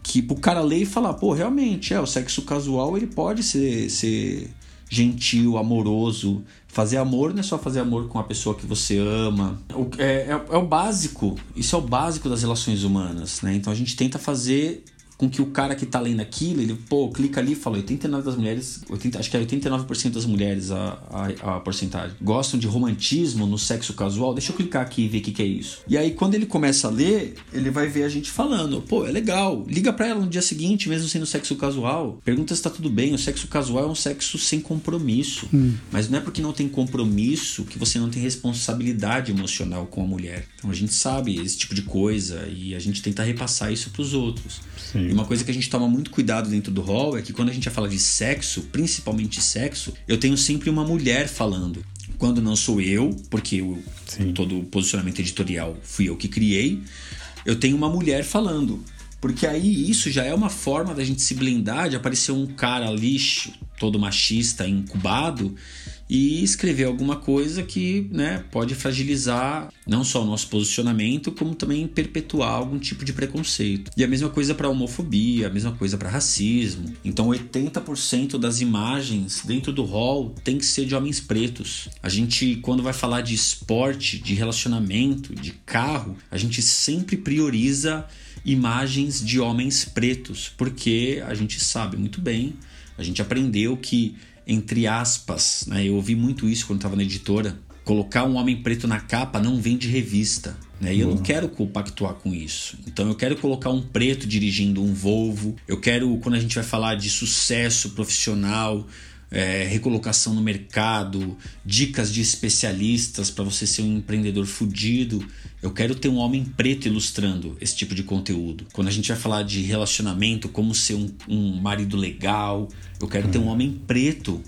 S7: que pro cara ler e falar, pô, realmente, é, o sexo casual ele pode ser, ser gentil, amoroso. Fazer amor não é só fazer amor com a pessoa que você ama. É, é, é, o básico. Isso é o básico das relações humanas, né? Então a gente tenta fazer com que o cara que tá lendo aquilo, ele, pô, clica ali e fala, 89 das mulheres, 80, acho que é 89% das mulheres a, a, a, porcentagem, gostam de romantismo no sexo casual, deixa eu clicar aqui e ver o que, que é isso. E aí, quando ele começa a ler, ele vai ver a gente falando, pô, é legal, liga pra ela no dia seguinte, mesmo sendo sexo casual, pergunta se tá tudo bem, o sexo casual é um sexo sem compromisso, hum. mas não é porque não tem compromisso que você não tem responsabilidade emocional com a mulher. Então a gente sabe esse tipo de coisa e a gente tenta repassar isso pros outros. Sim. E uma coisa que a gente toma muito cuidado dentro do hall é que quando a gente vai falar de sexo, principalmente sexo, eu tenho sempre uma mulher falando. Quando não sou eu, porque eu, todo o posicionamento editorial fui eu que criei, eu tenho uma mulher falando. Porque aí isso já é uma forma da gente se blindar de aparecer um cara lixo, todo machista, incubado, e escrever alguma coisa que né, pode fragilizar não só o nosso posicionamento, como também perpetuar algum tipo de preconceito. E a mesma coisa para homofobia, a mesma coisa para racismo. Então, 80% das imagens dentro do hall tem que ser de homens pretos. A gente, quando vai falar de esporte, de relacionamento, de carro, a gente sempre prioriza imagens de homens pretos, porque a gente sabe muito bem, a gente aprendeu que entre aspas, né? Eu ouvi muito isso quando estava na editora. Colocar um homem preto na capa não vem de revista. Né? E eu não quero compactuar com isso. Então eu quero colocar um preto dirigindo um Volvo. Eu quero, quando a gente vai falar de sucesso profissional, é, recolocação no mercado, dicas de especialistas para você ser um empreendedor fudido. Eu quero ter um homem preto ilustrando esse tipo de conteúdo. Quando a gente vai falar de relacionamento, como ser um, um marido legal, eu quero hum. ter um homem preto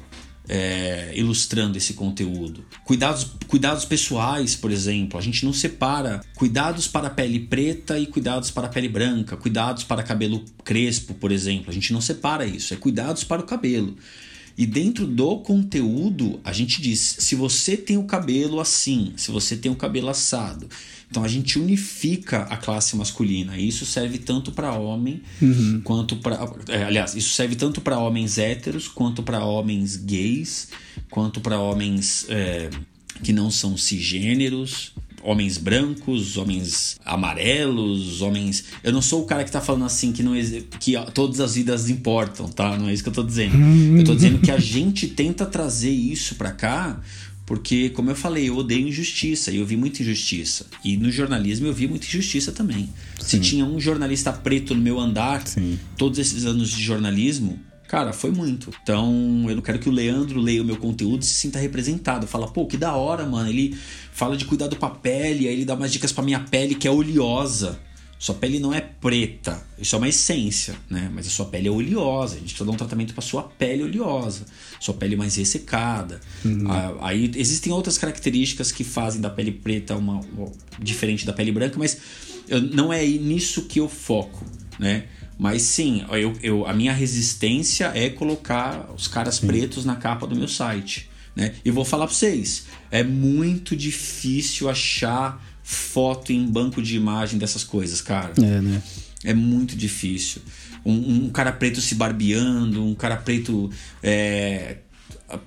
S7: é, ilustrando esse conteúdo. Cuidados, cuidados pessoais, por exemplo, a gente não separa cuidados para a pele preta e cuidados para a pele branca, cuidados para cabelo crespo, por exemplo. A gente não separa isso, é cuidados para o cabelo. E dentro do conteúdo, a gente diz: se você tem o cabelo assim, se você tem o cabelo assado. Então a gente unifica a classe masculina. E isso serve tanto para homem uhum. quanto para. É, aliás, isso serve tanto para homens héteros, quanto para homens gays, quanto para homens é, que não são cisgêneros homens brancos, homens amarelos, homens. Eu não sou o cara que tá falando assim que não que todas as vidas importam, tá? Não é isso que eu tô dizendo. Eu tô dizendo que a gente tenta trazer isso para cá porque, como eu falei, eu odeio injustiça e eu vi muita injustiça. E no jornalismo eu vi muita injustiça também. Sim. Se tinha um jornalista preto no meu andar, Sim. todos esses anos de jornalismo, Cara, foi muito. Então, eu não quero que o Leandro leia o meu conteúdo e se sinta representado. Fala, pô, que da hora, mano. Ele fala de cuidado pra pele, aí ele dá umas dicas pra minha pele que é oleosa. Sua pele não é preta, isso é uma essência, né? Mas a sua pele é oleosa, a gente precisa dar um tratamento para sua pele oleosa, sua pele mais ressecada. Uhum. Ah, aí existem outras características que fazem da pele preta uma, uma diferente da pele branca, mas eu, não é nisso que eu foco, né? Mas sim, eu, eu, a minha resistência é colocar os caras sim. pretos na capa do meu site. Né? E vou falar para vocês, é muito difícil achar foto em banco de imagem dessas coisas, cara.
S1: É, né?
S7: É muito difícil. Um, um cara preto se barbeando, um cara preto é,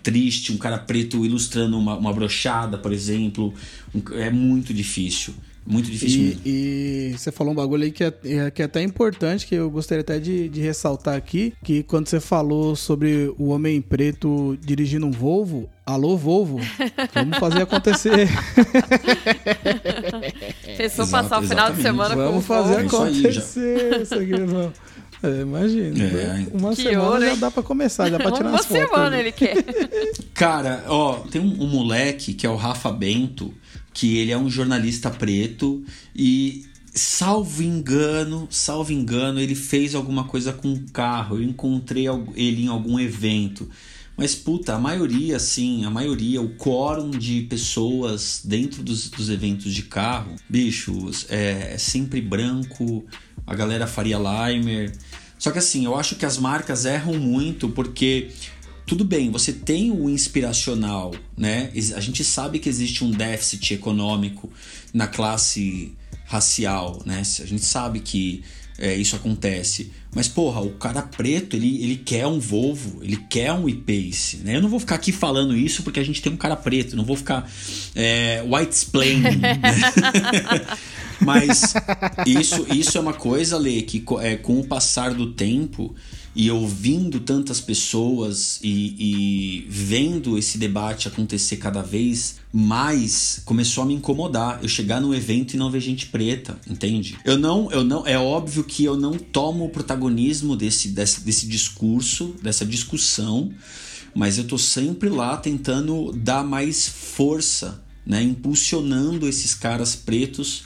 S7: triste, um cara preto ilustrando uma, uma brochada, por exemplo. Um, é muito difícil. Muito difícil
S1: e, e, você falou um bagulho aí que é, é, que é até importante, que eu gostaria até de, de, ressaltar aqui, que quando você falou sobre o homem preto dirigindo um Volvo, alô Volvo, vamos fazer acontecer. *laughs*
S4: Pensou Exato, passar o final de semana
S1: vamos
S4: com
S1: Vamos fazer acontecer isso aqui, irmão. É, imagina. É. Uma que semana ouro, já dá pra começar, dá pra tirar Uma fotos. Uma semana
S4: ali. ele quer.
S7: Cara, ó, tem um, um moleque que é o Rafa Bento, que ele é um jornalista preto e salvo engano, salvo engano, ele fez alguma coisa com um carro. Eu encontrei ele em algum evento. Mas puta, a maioria, sim, a maioria, o quórum de pessoas dentro dos, dos eventos de carro, bichos, é, é sempre branco, a galera faria Limer. Só que assim, eu acho que as marcas erram muito porque tudo bem, você tem o inspiracional, né? A gente sabe que existe um déficit econômico na classe racial, né? A gente sabe que é, isso acontece. Mas, porra, o cara preto, ele, ele quer um Volvo, ele quer um e-Pace, né? Eu não vou ficar aqui falando isso porque a gente tem um cara preto, não vou ficar é, white explaining, né? *laughs* Mas isso, isso é uma coisa, Lê, que é, com o passar do tempo e ouvindo tantas pessoas e, e, vendo esse debate acontecer cada vez mais, começou a me incomodar. Eu chegar no evento e não ver gente preta, entende? Eu não, eu não, é óbvio que eu não tomo o protagonismo desse, desse, desse discurso, dessa discussão, mas eu tô sempre lá tentando dar mais força, né, impulsionando esses caras pretos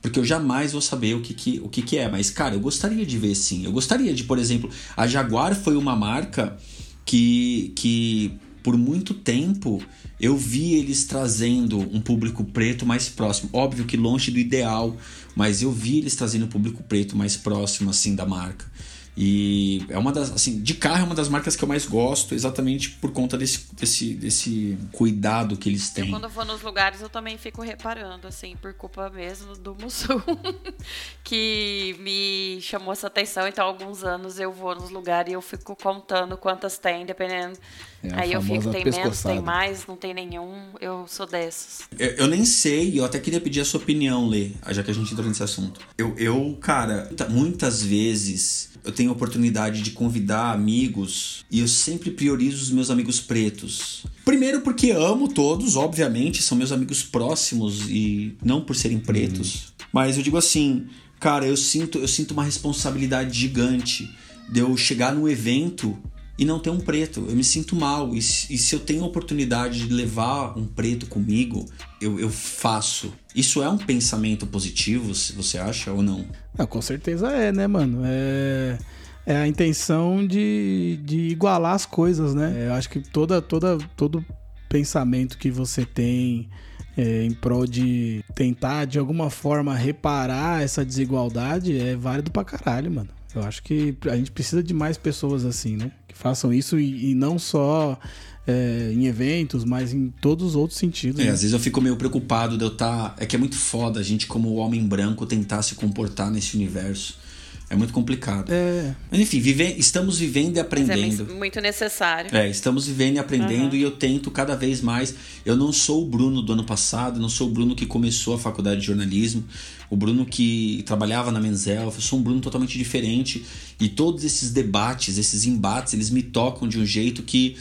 S7: porque eu jamais vou saber o que, que, o que, que é. Mas, cara, eu gostaria de ver sim. Eu gostaria de, por exemplo, a Jaguar foi uma marca que, que por muito tempo eu vi eles trazendo um público preto mais próximo. Óbvio que longe do ideal, mas eu vi eles trazendo um público preto mais próximo assim da marca. E é uma das, assim, de carro é uma das marcas que eu mais gosto, exatamente por conta desse, desse, desse cuidado que eles têm.
S4: Eu, quando eu vou nos lugares, eu também fico reparando, assim, por culpa mesmo do Mussum, *laughs* que me chamou essa atenção. Então, alguns anos eu vou nos lugares e eu fico contando quantas tem, dependendo.
S1: É
S4: Aí eu fico, tem menos, tem mais, não tem nenhum. Eu sou dessas.
S7: Eu, eu nem sei, eu até queria pedir a sua opinião, Lê, já que a gente entrou nesse assunto. Eu, eu cara, muita- muitas vezes eu tenho a oportunidade de convidar amigos e eu sempre priorizo os meus amigos pretos. Primeiro porque amo todos, obviamente, são meus amigos próximos e não por serem pretos. Mas eu digo assim, cara, eu sinto, eu sinto uma responsabilidade gigante de eu chegar num evento e não ter um preto. Eu me sinto mal. E se, eu tenho a oportunidade de levar um preto comigo, eu, eu faço. Isso é um pensamento positivo, se você acha ou não?
S1: Não, com certeza é, né, mano? É, é a intenção de, de igualar as coisas, né? Eu acho que toda, toda, todo pensamento que você tem é, em prol de tentar, de alguma forma, reparar essa desigualdade é válido pra caralho, mano. Eu acho que a gente precisa de mais pessoas assim, né? Façam isso e, e não só é, em eventos, mas em todos os outros sentidos.
S7: É,
S1: né?
S7: às vezes eu fico meio preocupado de eu estar. É que é muito foda a gente, como homem branco, tentar se comportar nesse universo. É muito complicado.
S1: É,
S7: Mas enfim, vive... estamos vivendo e
S4: Mas é
S7: aprendendo.
S4: muito- muito necessário.
S7: É, estamos vivendo e aprendendo e eu tento cada vez mais. Eu não sou o Bruno do ano passado, não sou o Bruno que começou a faculdade de jornalismo, o Bruno que trabalhava na Menzel, eu sou um Bruno totalmente diferente. E todos esses debates, esses embates, eles me tocam de um jeito que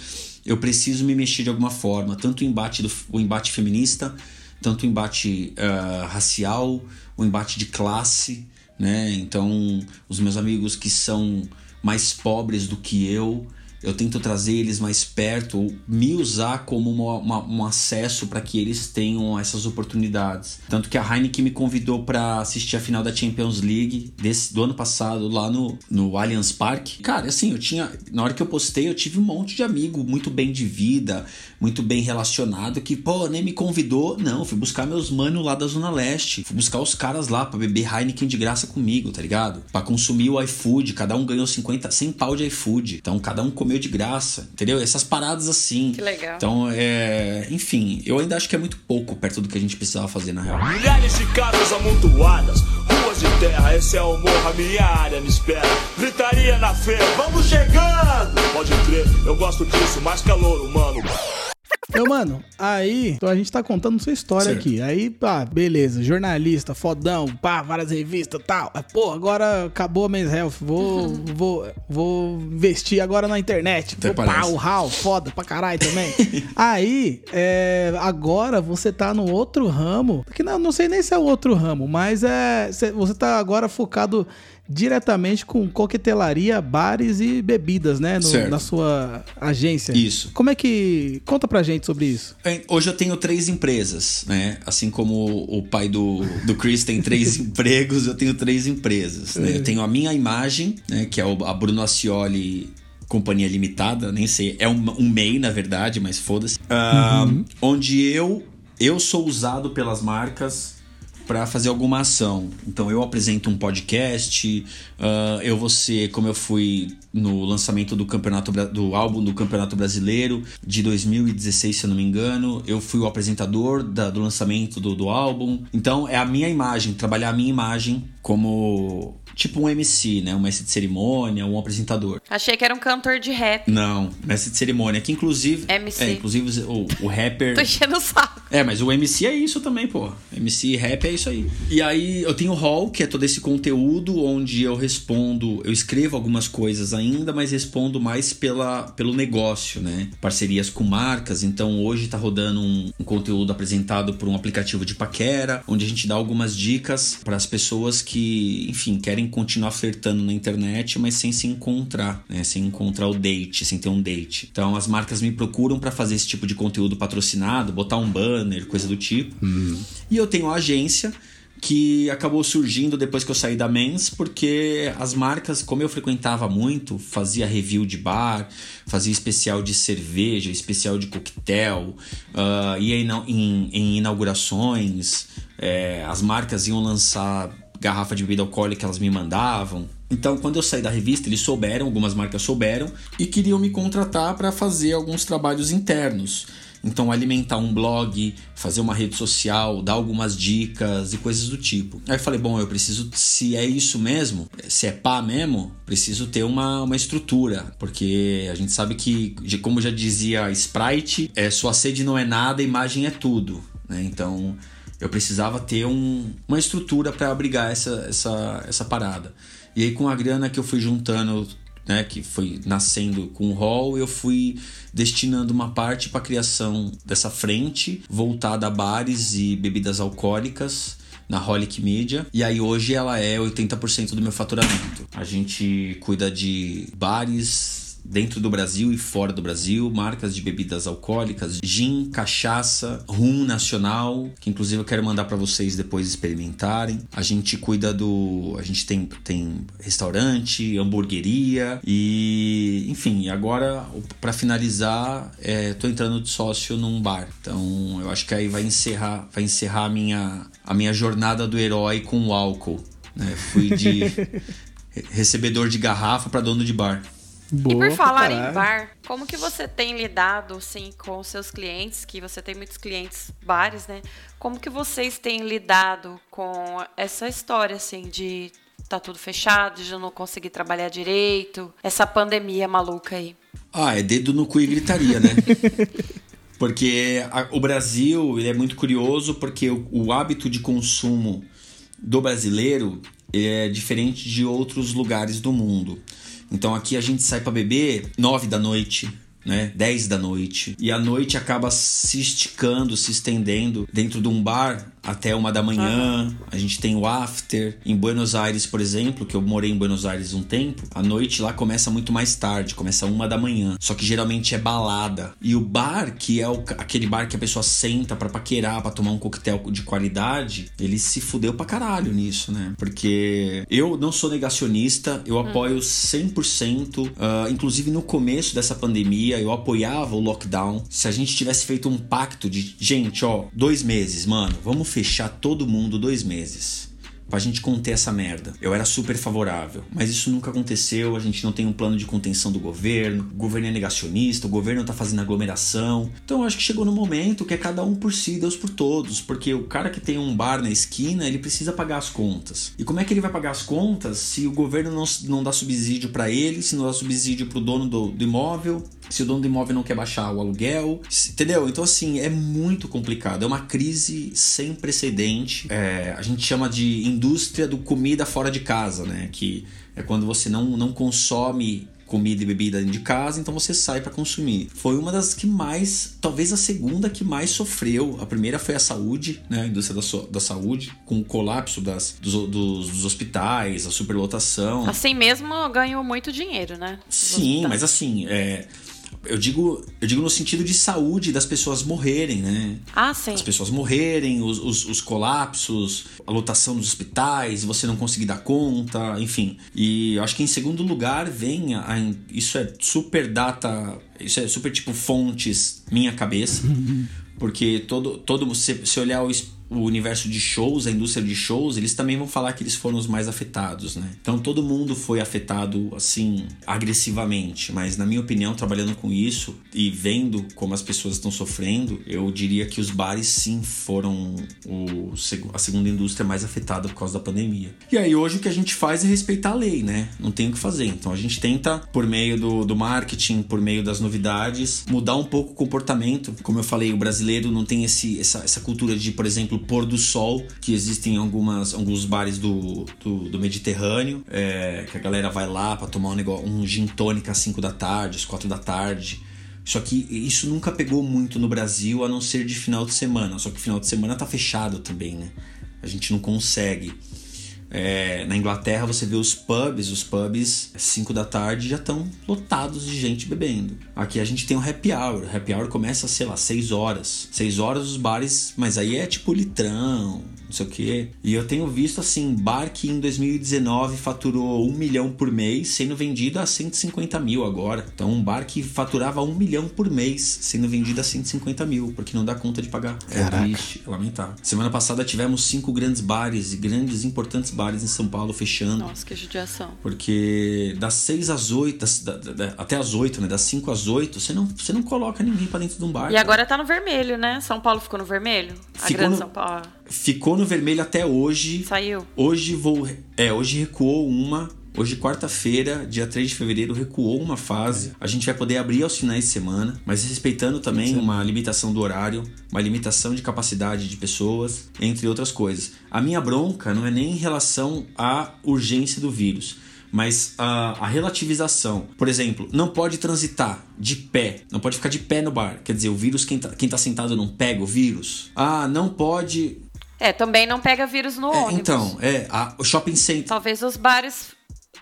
S7: eu preciso me mexer de alguma forma. Tanto o embate, do, o embate feminista, tanto o embate ah, racial, o embate de classe, né? Então, os meus amigos que são mais pobres do que eu, eu tento trazer eles mais perto, me usar como uma- uma- um acesso para que eles tenham essas oportunidades. Tanto que a Heineken me convidou para assistir a final da Champions League desse, do ano passado lá no, no Allianz Parque. Cara, assim, eu tinha. Na hora que eu postei, eu tive um monte de amigo muito bem de vida, muito bem relacionado, que, pô, nem me convidou. Não, fui buscar meus manos lá da Zona Leste. Fui buscar os caras lá pra beber Heineken de graça comigo, tá ligado? Pra consumir o iFood. Cada um ganhou 50, 100 pau de iFood. Então cada um comeu de graça, entendeu? Essas paradas assim.
S4: Que legal.
S7: Então, é. Enfim, eu ainda acho que é muito pouco perto do que a gente precisava fazer na real.
S3: Milhares de casas amontoadas, ruas de terra, esse é o morro, a minha área me espera. Gritaria na feira, vamos chegando! Pode crer, eu gosto disso, mais calor humano.
S1: Meu mano, aí então a gente tá contando sua história
S7: Certo.
S1: aqui. Aí, pá, beleza, jornalista, fodão, pá, várias revistas e tal. Pô, agora acabou a Men's Health. Vou, vou, vou investir agora na internet.
S7: Até
S1: Vou, pá, o HAL, foda pra caralho também. aí, é, agora você tá no outro ramo. Que não, não sei nem se é o outro ramo, mas é. cê- Você tá agora focado diretamente com coquetelaria, bares e bebidas, né? no- na sua agência.
S7: Isso.
S1: Como é que. Conta pra gente sobre isso.
S7: É, Hoje eu tenho três empresas, né? Assim como o pai do, do Chris tem três *laughs* empregos, eu tenho três empresas. né? Eu tenho a minha imagem, né? Que é a Bruno Ascioli Companhia Limitada, nem sei, é um, um MEI na verdade, mas foda-se. Ah, Onde eu, eu sou usado pelas marcas para fazer alguma ação. Então eu apresento um podcast, ah, eu vou ser, como eu fui no lançamento do campeonato do álbum do Campeonato Brasileiro de 2016, se eu não me engano, eu fui o apresentador da- do lançamento do, do álbum. Então é a minha imagem, trabalhar a minha imagem como tipo um MC, né, um mestre de cerimônia, um apresentador.
S4: Achei que era um cantor de rap.
S7: Não, mestre de cerimônia, que inclusive
S4: MC.
S7: é, inclusive o, o rapper
S4: Tô enchendo o saco.
S7: é, mas o MC é isso também, pô. MC rap é isso aí. E aí eu tenho o Hall, que é todo esse conteúdo onde eu respondo, eu escrevo algumas coisas ainda, mas respondo mais pela, pelo negócio, né? Parcerias com marcas. Então hoje tá rodando um, um conteúdo apresentado por um aplicativo de paquera, onde a gente dá algumas dicas para as pessoas que, enfim, querem continuar flertando na internet, mas sem se encontrar, né? Sem encontrar o date, sem ter um date. Então as marcas me procuram para fazer esse tipo de conteúdo patrocinado, botar um banner, coisa do tipo. E eu tenho a agência que acabou surgindo depois que eu saí da Men's, porque as marcas, como eu frequentava muito, fazia review de bar, fazia especial de cerveja, especial de coquetel, uh, ia em, em, em inaugurações, é, as marcas iam lançar garrafa de bebida alcoólica, elas me mandavam. Então, quando eu saí da revista, eles souberam, algumas marcas souberam, e queriam me contratar para fazer alguns trabalhos internos. Então, alimentar um blog, fazer uma rede social, dar algumas dicas e coisas do tipo. Aí eu falei, bom, eu preciso, se é isso mesmo, se é pá mesmo, preciso ter uma, uma estrutura. Porque a gente sabe que, como já dizia Sprite, é, sua sede não é nada, imagem é tudo. Né? Então, eu precisava ter um, uma estrutura para abrigar essa, essa, essa parada. E aí, com a grana que eu fui juntando né, que foi nascendo com o hall, eu fui destinando uma parte para a criação dessa frente voltada a bares e bebidas alcoólicas na Holic Media. E aí hoje ela é 80% do meu faturamento. A gente cuida de bares, dentro do Brasil e fora do Brasil, marcas de bebidas alcoólicas, gin, cachaça, rum nacional, que inclusive eu quero mandar para vocês depois experimentarem. A gente cuida do, a gente tem tem restaurante, hamburgueria e, enfim, agora para finalizar, é, tô entrando de sócio num bar. Então, eu acho que aí vai encerrar, vai encerrar a minha a minha jornada do herói com o álcool, né? Fui de *laughs* recebedor de garrafa para dono de bar.
S4: Boa, e por falar em bar, como que você tem lidado assim com os seus clientes, que você tem muitos clientes bares, né? Como que vocês têm lidado com essa história assim de tá tudo fechado, de não conseguir trabalhar direito, essa pandemia maluca aí?
S7: Ah, é dedo no cu e gritaria, né? *laughs* porque a, o Brasil ele é muito curioso porque o, o hábito de consumo do brasileiro é diferente de outros lugares do mundo. Então aqui a gente sai para beber 9 da noite, né? 10 da noite. E a noite acaba se esticando, se estendendo dentro de um bar até uma da manhã. A gente tem o after. Em Buenos Aires, por exemplo, que eu morei em Buenos Aires um tempo, a noite lá começa muito mais tarde, começa uma da manhã. Só que geralmente é balada. E o bar, que é o, aquele bar que a pessoa senta para paquerar, para tomar um coquetel de qualidade, ele se fudeu pra caralho nisso, né? Porque eu não sou negacionista, eu hum. apoio 100%. Uh, ah, inclusive no começo dessa pandemia, eu apoiava o lockdown. Se a gente tivesse feito um pacto de, gente, ó, dois meses, mano, vamos fechar todo mundo dois meses pra gente conter essa merda. Eu era super favorável, mas isso nunca aconteceu, a gente não tem um plano de contenção do governo, o governo é negacionista, o governo tá fazendo aglomeração. Então eu acho que chegou no momento que é cada um por si, Deus por todos, porque o cara que tem um bar na esquina, ele precisa pagar as contas. E como é que ele vai pagar as contas se o governo não, não dá subsídio para ele, se não dá subsídio pro dono do, do imóvel, se o dono do imóvel não quer baixar o aluguel, entendeu? Então, assim, é muito complicado. É uma crise sem precedente. É, a gente chama de indústria do comida fora de casa, né? Que é quando você não, não consome comida e bebida dentro de casa, então você sai para consumir. Foi uma das que mais, talvez a segunda que mais sofreu. A primeira foi a saúde, né, a indústria da, so, da saúde, com o colapso das, dos, dos, dos, hospitais, a superlotação.
S4: Assim mesmo ganhou muito dinheiro, né?
S7: Sim, mas assim, é, eu digo, eu digo no sentido de saúde das pessoas morrerem, né?
S4: Ah, sim.
S7: As pessoas morrerem, os, os, os colapsos, a lotação dos hospitais, você não conseguir dar conta, enfim. E eu acho que em segundo lugar vem a, a, isso é super data, isso é super tipo fontes minha cabeça, *laughs* porque todo todo se, se olhar o o universo de shows, a indústria de shows, eles também vão falar que eles foram os mais afetados, né? Então todo mundo foi afetado assim agressivamente, mas na minha opinião, trabalhando com isso e vendo como as pessoas estão sofrendo, eu diria que os bares sim foram o, a segunda indústria mais afetada por causa da pandemia. E aí hoje o que a gente faz é respeitar a lei, né? Não tem o que fazer. Então a gente tenta, por meio do, do marketing, por meio das novidades, mudar um pouco o comportamento. Como eu falei, o brasileiro não tem esse, essa, essa cultura de, por exemplo, do pôr do sol, que existem em algumas, alguns bares do, do, do Mediterrâneo, é, que a galera vai lá para tomar um, negócio, um gin tônica às 5 da tarde, às 4 da tarde. Só que isso nunca pegou muito no Brasil, a não ser de final de semana. Só que final de semana tá fechado também, né? A gente não consegue. É, na Inglaterra você vê os pubs, os pubs 5 da tarde já estão lotados de gente bebendo. Aqui a gente tem o happy hour. O happy hour começa, sei lá, 6 horas. 6 horas os bares, mas aí é tipo litrão, não sei o quê. E eu tenho visto, assim, bar que em 2019 faturou um milhão por mês, sendo vendido a 150 mil agora. Então, um bar que faturava um milhão por mês, sendo vendido a 150 mil, porque não dá conta de pagar.
S1: Caraca.
S7: É triste, é lamentável. Semana passada tivemos cinco grandes bares, grandes, importantes bares em São Paulo fechando.
S4: Nossa, que judiação.
S7: Porque das 6 às 8, das- da- da- até às 8, né? Das 5 às 8, você não, você não coloca ninguém pra dentro de um bar.
S4: E
S7: cara.
S4: agora tá no vermelho, né? São Paulo ficou no vermelho? A
S7: Ficou
S4: grande
S7: no-
S4: São Paulo
S7: Ficou no vermelho até hoje.
S4: saiu.
S7: Hoje vou. É, hoje recuou uma. Hoje, quarta-feira, dia 3 de fevereiro, recuou uma fase. A gente vai poder abrir aos finais de semana, mas respeitando também uma limitação do horário, uma limitação de capacidade de pessoas, entre outras coisas. A minha bronca não é nem em relação à urgência do vírus. Mas a, a relativização, por exemplo, não pode transitar de pé, não pode ficar de pé no bar. Quer dizer, o vírus, quem tá, quem tá sentado não pega o vírus. Ah, não pode.
S4: É, também não pega vírus no
S7: É,
S4: ônibus.
S7: então, é, a- o shopping center.
S4: Talvez os bares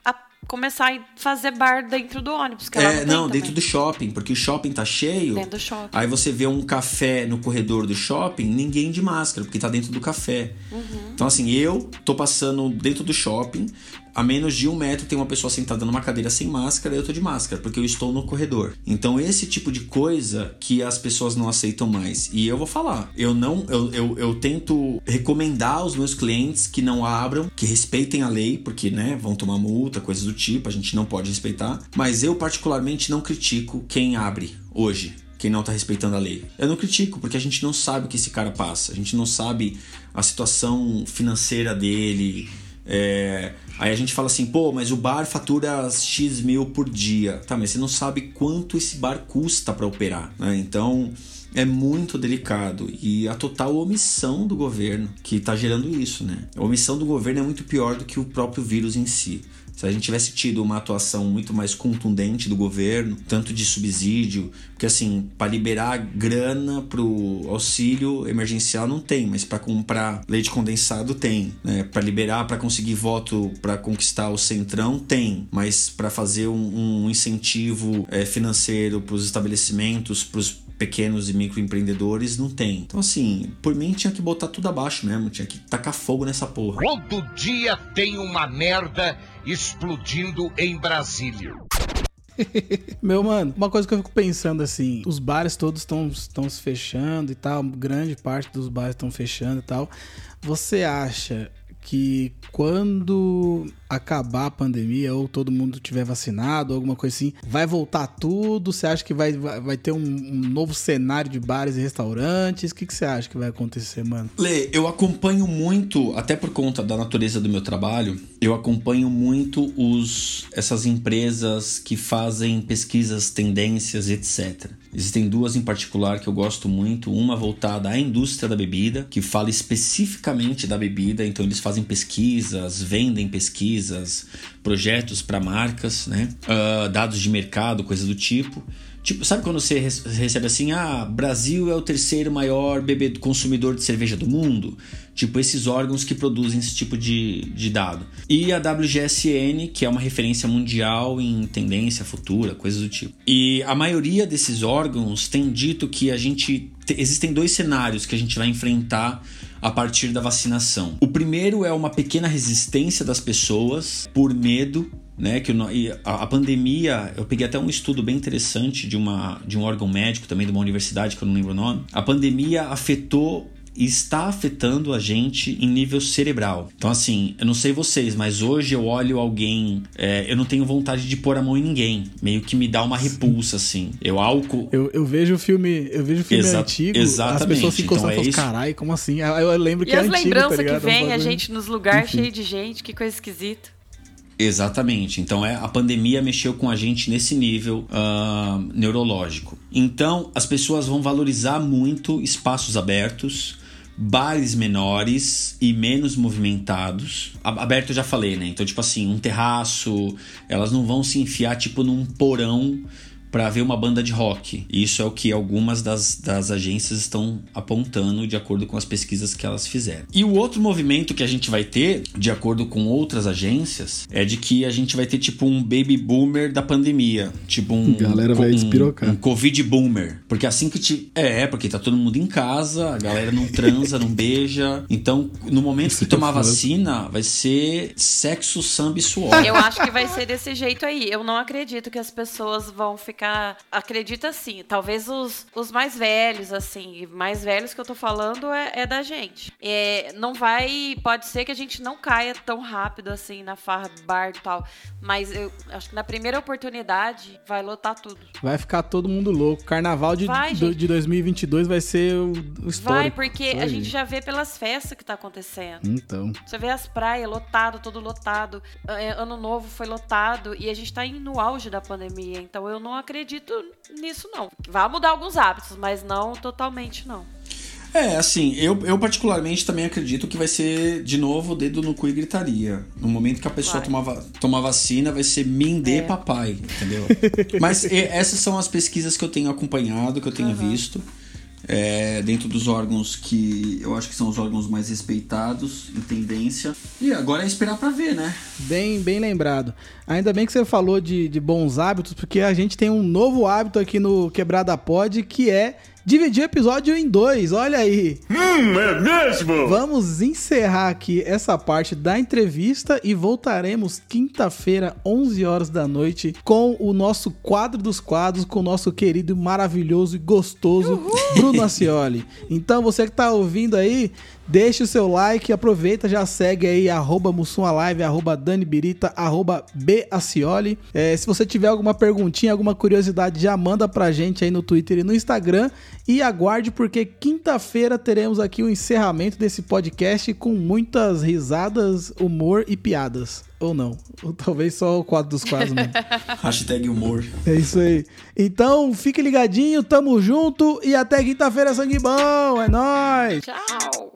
S4: a- começar a fazer bar dentro do ônibus, que lá
S7: É,
S4: não,
S7: não, dentro do shopping, porque o shopping tá cheio.
S4: Dentro do shopping.
S7: Aí você vê um café no corredor do shopping, ninguém de máscara, porque tá dentro do café.
S4: Uhum.
S7: Então, assim, eu tô passando dentro do shopping, a menos de um metro tem uma pessoa sentada numa cadeira sem máscara, eu tô de máscara, porque eu estou no corredor. Então, esse tipo de coisa que as pessoas não aceitam mais. E eu vou falar, eu não, eu, eu, eu tento recomendar aos meus clientes que não abram, que respeitem a lei, porque, né, vão tomar multa, coisas do tipo, a gente não pode respeitar. Mas eu, particularmente, não critico quem abre hoje quem não tá respeitando a lei. Eu não critico, porque a gente não sabe o que esse cara passa, a gente não sabe a situação financeira dele. É, Aí a gente fala assim, pô, mas o bar fatura X mil por dia. Tá, mas você não sabe quanto esse bar custa para operar, né? Então é muito delicado. E a total omissão do governo que tá gerando isso, né? A omissão do governo é muito pior do que o próprio vírus em si. Se a gente tivesse tido uma atuação muito mais contundente do governo, tanto de subsídio, porque assim, para liberar grana pro auxílio emergencial não tem, mas para comprar leite condensado tem, né? Para liberar, para conseguir voto para conquistar o centrão tem, mas para fazer um, um incentivo eh, financeiro para os estabelecimentos, para os pequenos e microempreendedores não tem. Então assim, por mim tinha que botar tudo abaixo mesmo, tinha que tacar fogo nessa porra.
S2: Todo dia tem uma merda explodindo em Brasília. *laughs*
S1: Meu mano, uma coisa que eu fico pensando assim, os bares todos estão estão se fechando e tal, grande parte dos bares estão fechando e tal. Você acha que quando acabar a pandemia ou todo mundo tiver vacinado, alguma coisa assim, vai voltar tudo? Você acha que vai, vai, ter um, um novo cenário de bares e restaurantes? O que, que você acha que vai acontecer, mano?
S7: Lê, eu acompanho muito, até por conta da natureza do meu trabalho, eu acompanho muito os essas empresas que fazem pesquisas, tendências, etc. Existem duas em particular que eu gosto muito, uma voltada à indústria da bebida, que fala especificamente da bebida, então eles fazem pesquisas, vendem pesquisas, projetos para marcas, né? Ah, dados de mercado, coisa do tipo. Tipo, sabe quando você recebe assim, ah, Brasil é o terceiro maior bebe consumidor de cerveja do mundo? Tipo, esses órgãos que produzem esse tipo de, de dado. E a WGSN, que é uma referência mundial em tendência futura, coisas do tipo. E a maioria desses órgãos tem dito que a gente. te- Existem dois cenários que a gente vai enfrentar a partir da vacinação. O primeiro é uma pequena resistência das pessoas por medo né, que o a, a pandemia, eu peguei até um estudo bem interessante de, uma, de um órgão médico também, de uma universidade que eu não lembro o nome. A pandemia afetou está afetando a gente em nível cerebral. Então, assim, eu não sei vocês, mas hoje eu olho alguém, é, eu não tenho vontade de pôr a mão em ninguém. Meio que me dá uma repulsa, assim. Eu álcool.
S1: Eu, eu vejo o filme, eu vejo filme
S7: Exa-
S1: antigo, as
S7: exatamente,
S1: pessoas se encostando
S7: então
S1: e
S7: é
S1: falam, carai, como assim? Aí Eu lembro que
S4: E
S1: é
S4: as
S1: antigo,
S4: lembranças
S1: tá
S4: que vem, a gente nos lugares
S1: Enfim.
S4: cheio de gente, que coisa esquisita.
S7: Exatamente. Então é a pandemia mexeu com a gente nesse nível ah, neurológico. Então as pessoas vão valorizar muito espaços abertos, bares menores e menos movimentados. Aberto eu já falei, né? Então tipo assim, um terraço, elas não vão se enfiar tipo num porão para ver uma banda de rock. Isso é o que algumas das, das agências estão apontando de acordo com as pesquisas que elas fizeram. E o outro movimento que a gente vai ter, de acordo com outras agências, é de que a gente vai ter tipo um baby boomer da pandemia. Tipo um. *laughs*
S1: Galera vai
S7: um,
S1: despirocar.
S7: Um Covid boomer. Porque assim que te. É, porque tá todo mundo em casa, a galera não transa, não beija. Então, no momento que tomar vacina, vai ser sexo, samba e suor.
S4: Eu acho que vai ser desse jeito aí. Eu não acredito que as pessoas vão ficar. Acredita assim. Talvez os, os mais velhos, assim. e Mais velhos que eu tô falando é, é da gente. É, não vai. Pode ser que a gente não caia tão rápido assim na farra bar e tal. Mas eu acho que na primeira oportunidade vai lotar tudo.
S1: Vai ficar todo mundo louco. Carnaval de,
S4: Vai,
S1: do- de 2022 vai ser o, o histórico.
S4: Vai, porque a gente já vê pelas festas que tá acontecendo.
S1: Então.
S4: Você vê as praias lotado, tudo lotado. É, Ano novo foi lotado e a gente tá no auge da pandemia. Então eu não acredito nisso, não. Vai mudar alguns hábitos, mas não totalmente, não.
S7: É, assim, eu, eu particularmente também acredito que vai ser, de novo, dedo no cu e gritaria. No momento que a pessoa
S4: Vai.
S7: tomar, va- tomar vacina, vai ser mindê
S4: É.
S7: papai, entendeu? *laughs* Mas e, essas são as pesquisas que eu tenho acompanhado, que eu tenho visto. É, dentro dos órgãos que eu acho que são os órgãos mais respeitados em tendência. E agora é esperar pra ver, né?
S1: Bem, bem lembrado. Ainda bem que você falou de, de bons hábitos, porque a gente tem um novo hábito aqui no Quebrada Pod, que é dividir o episódio em dois. Olha aí.
S3: Hum, é mesmo?
S1: Vamos encerrar aqui essa parte da entrevista e voltaremos quinta-feira, 11 horas da noite, com o nosso quadro dos quadros, com o nosso querido, maravilhoso e gostoso Bruno Acioli. Então, você que tá ouvindo aí, deixa o seu like, aproveita, já segue aí, arroba Live, arroba Dani Birita, arroba B Acioli. É, se você tiver alguma perguntinha, alguma curiosidade, já manda pra gente aí no Twitter e no Instagram. E aguarde, porque quinta-feira teremos aqui o encerramento desse podcast com muitas risadas, humor e piadas. Ou não. Ou talvez só o quadro dos quadros mesmo. *laughs*
S7: Hashtag humor.
S1: É isso aí. Então, fique ligadinho, tamo junto e até quinta-feira, sangue bom. É nóis!
S4: Tchau!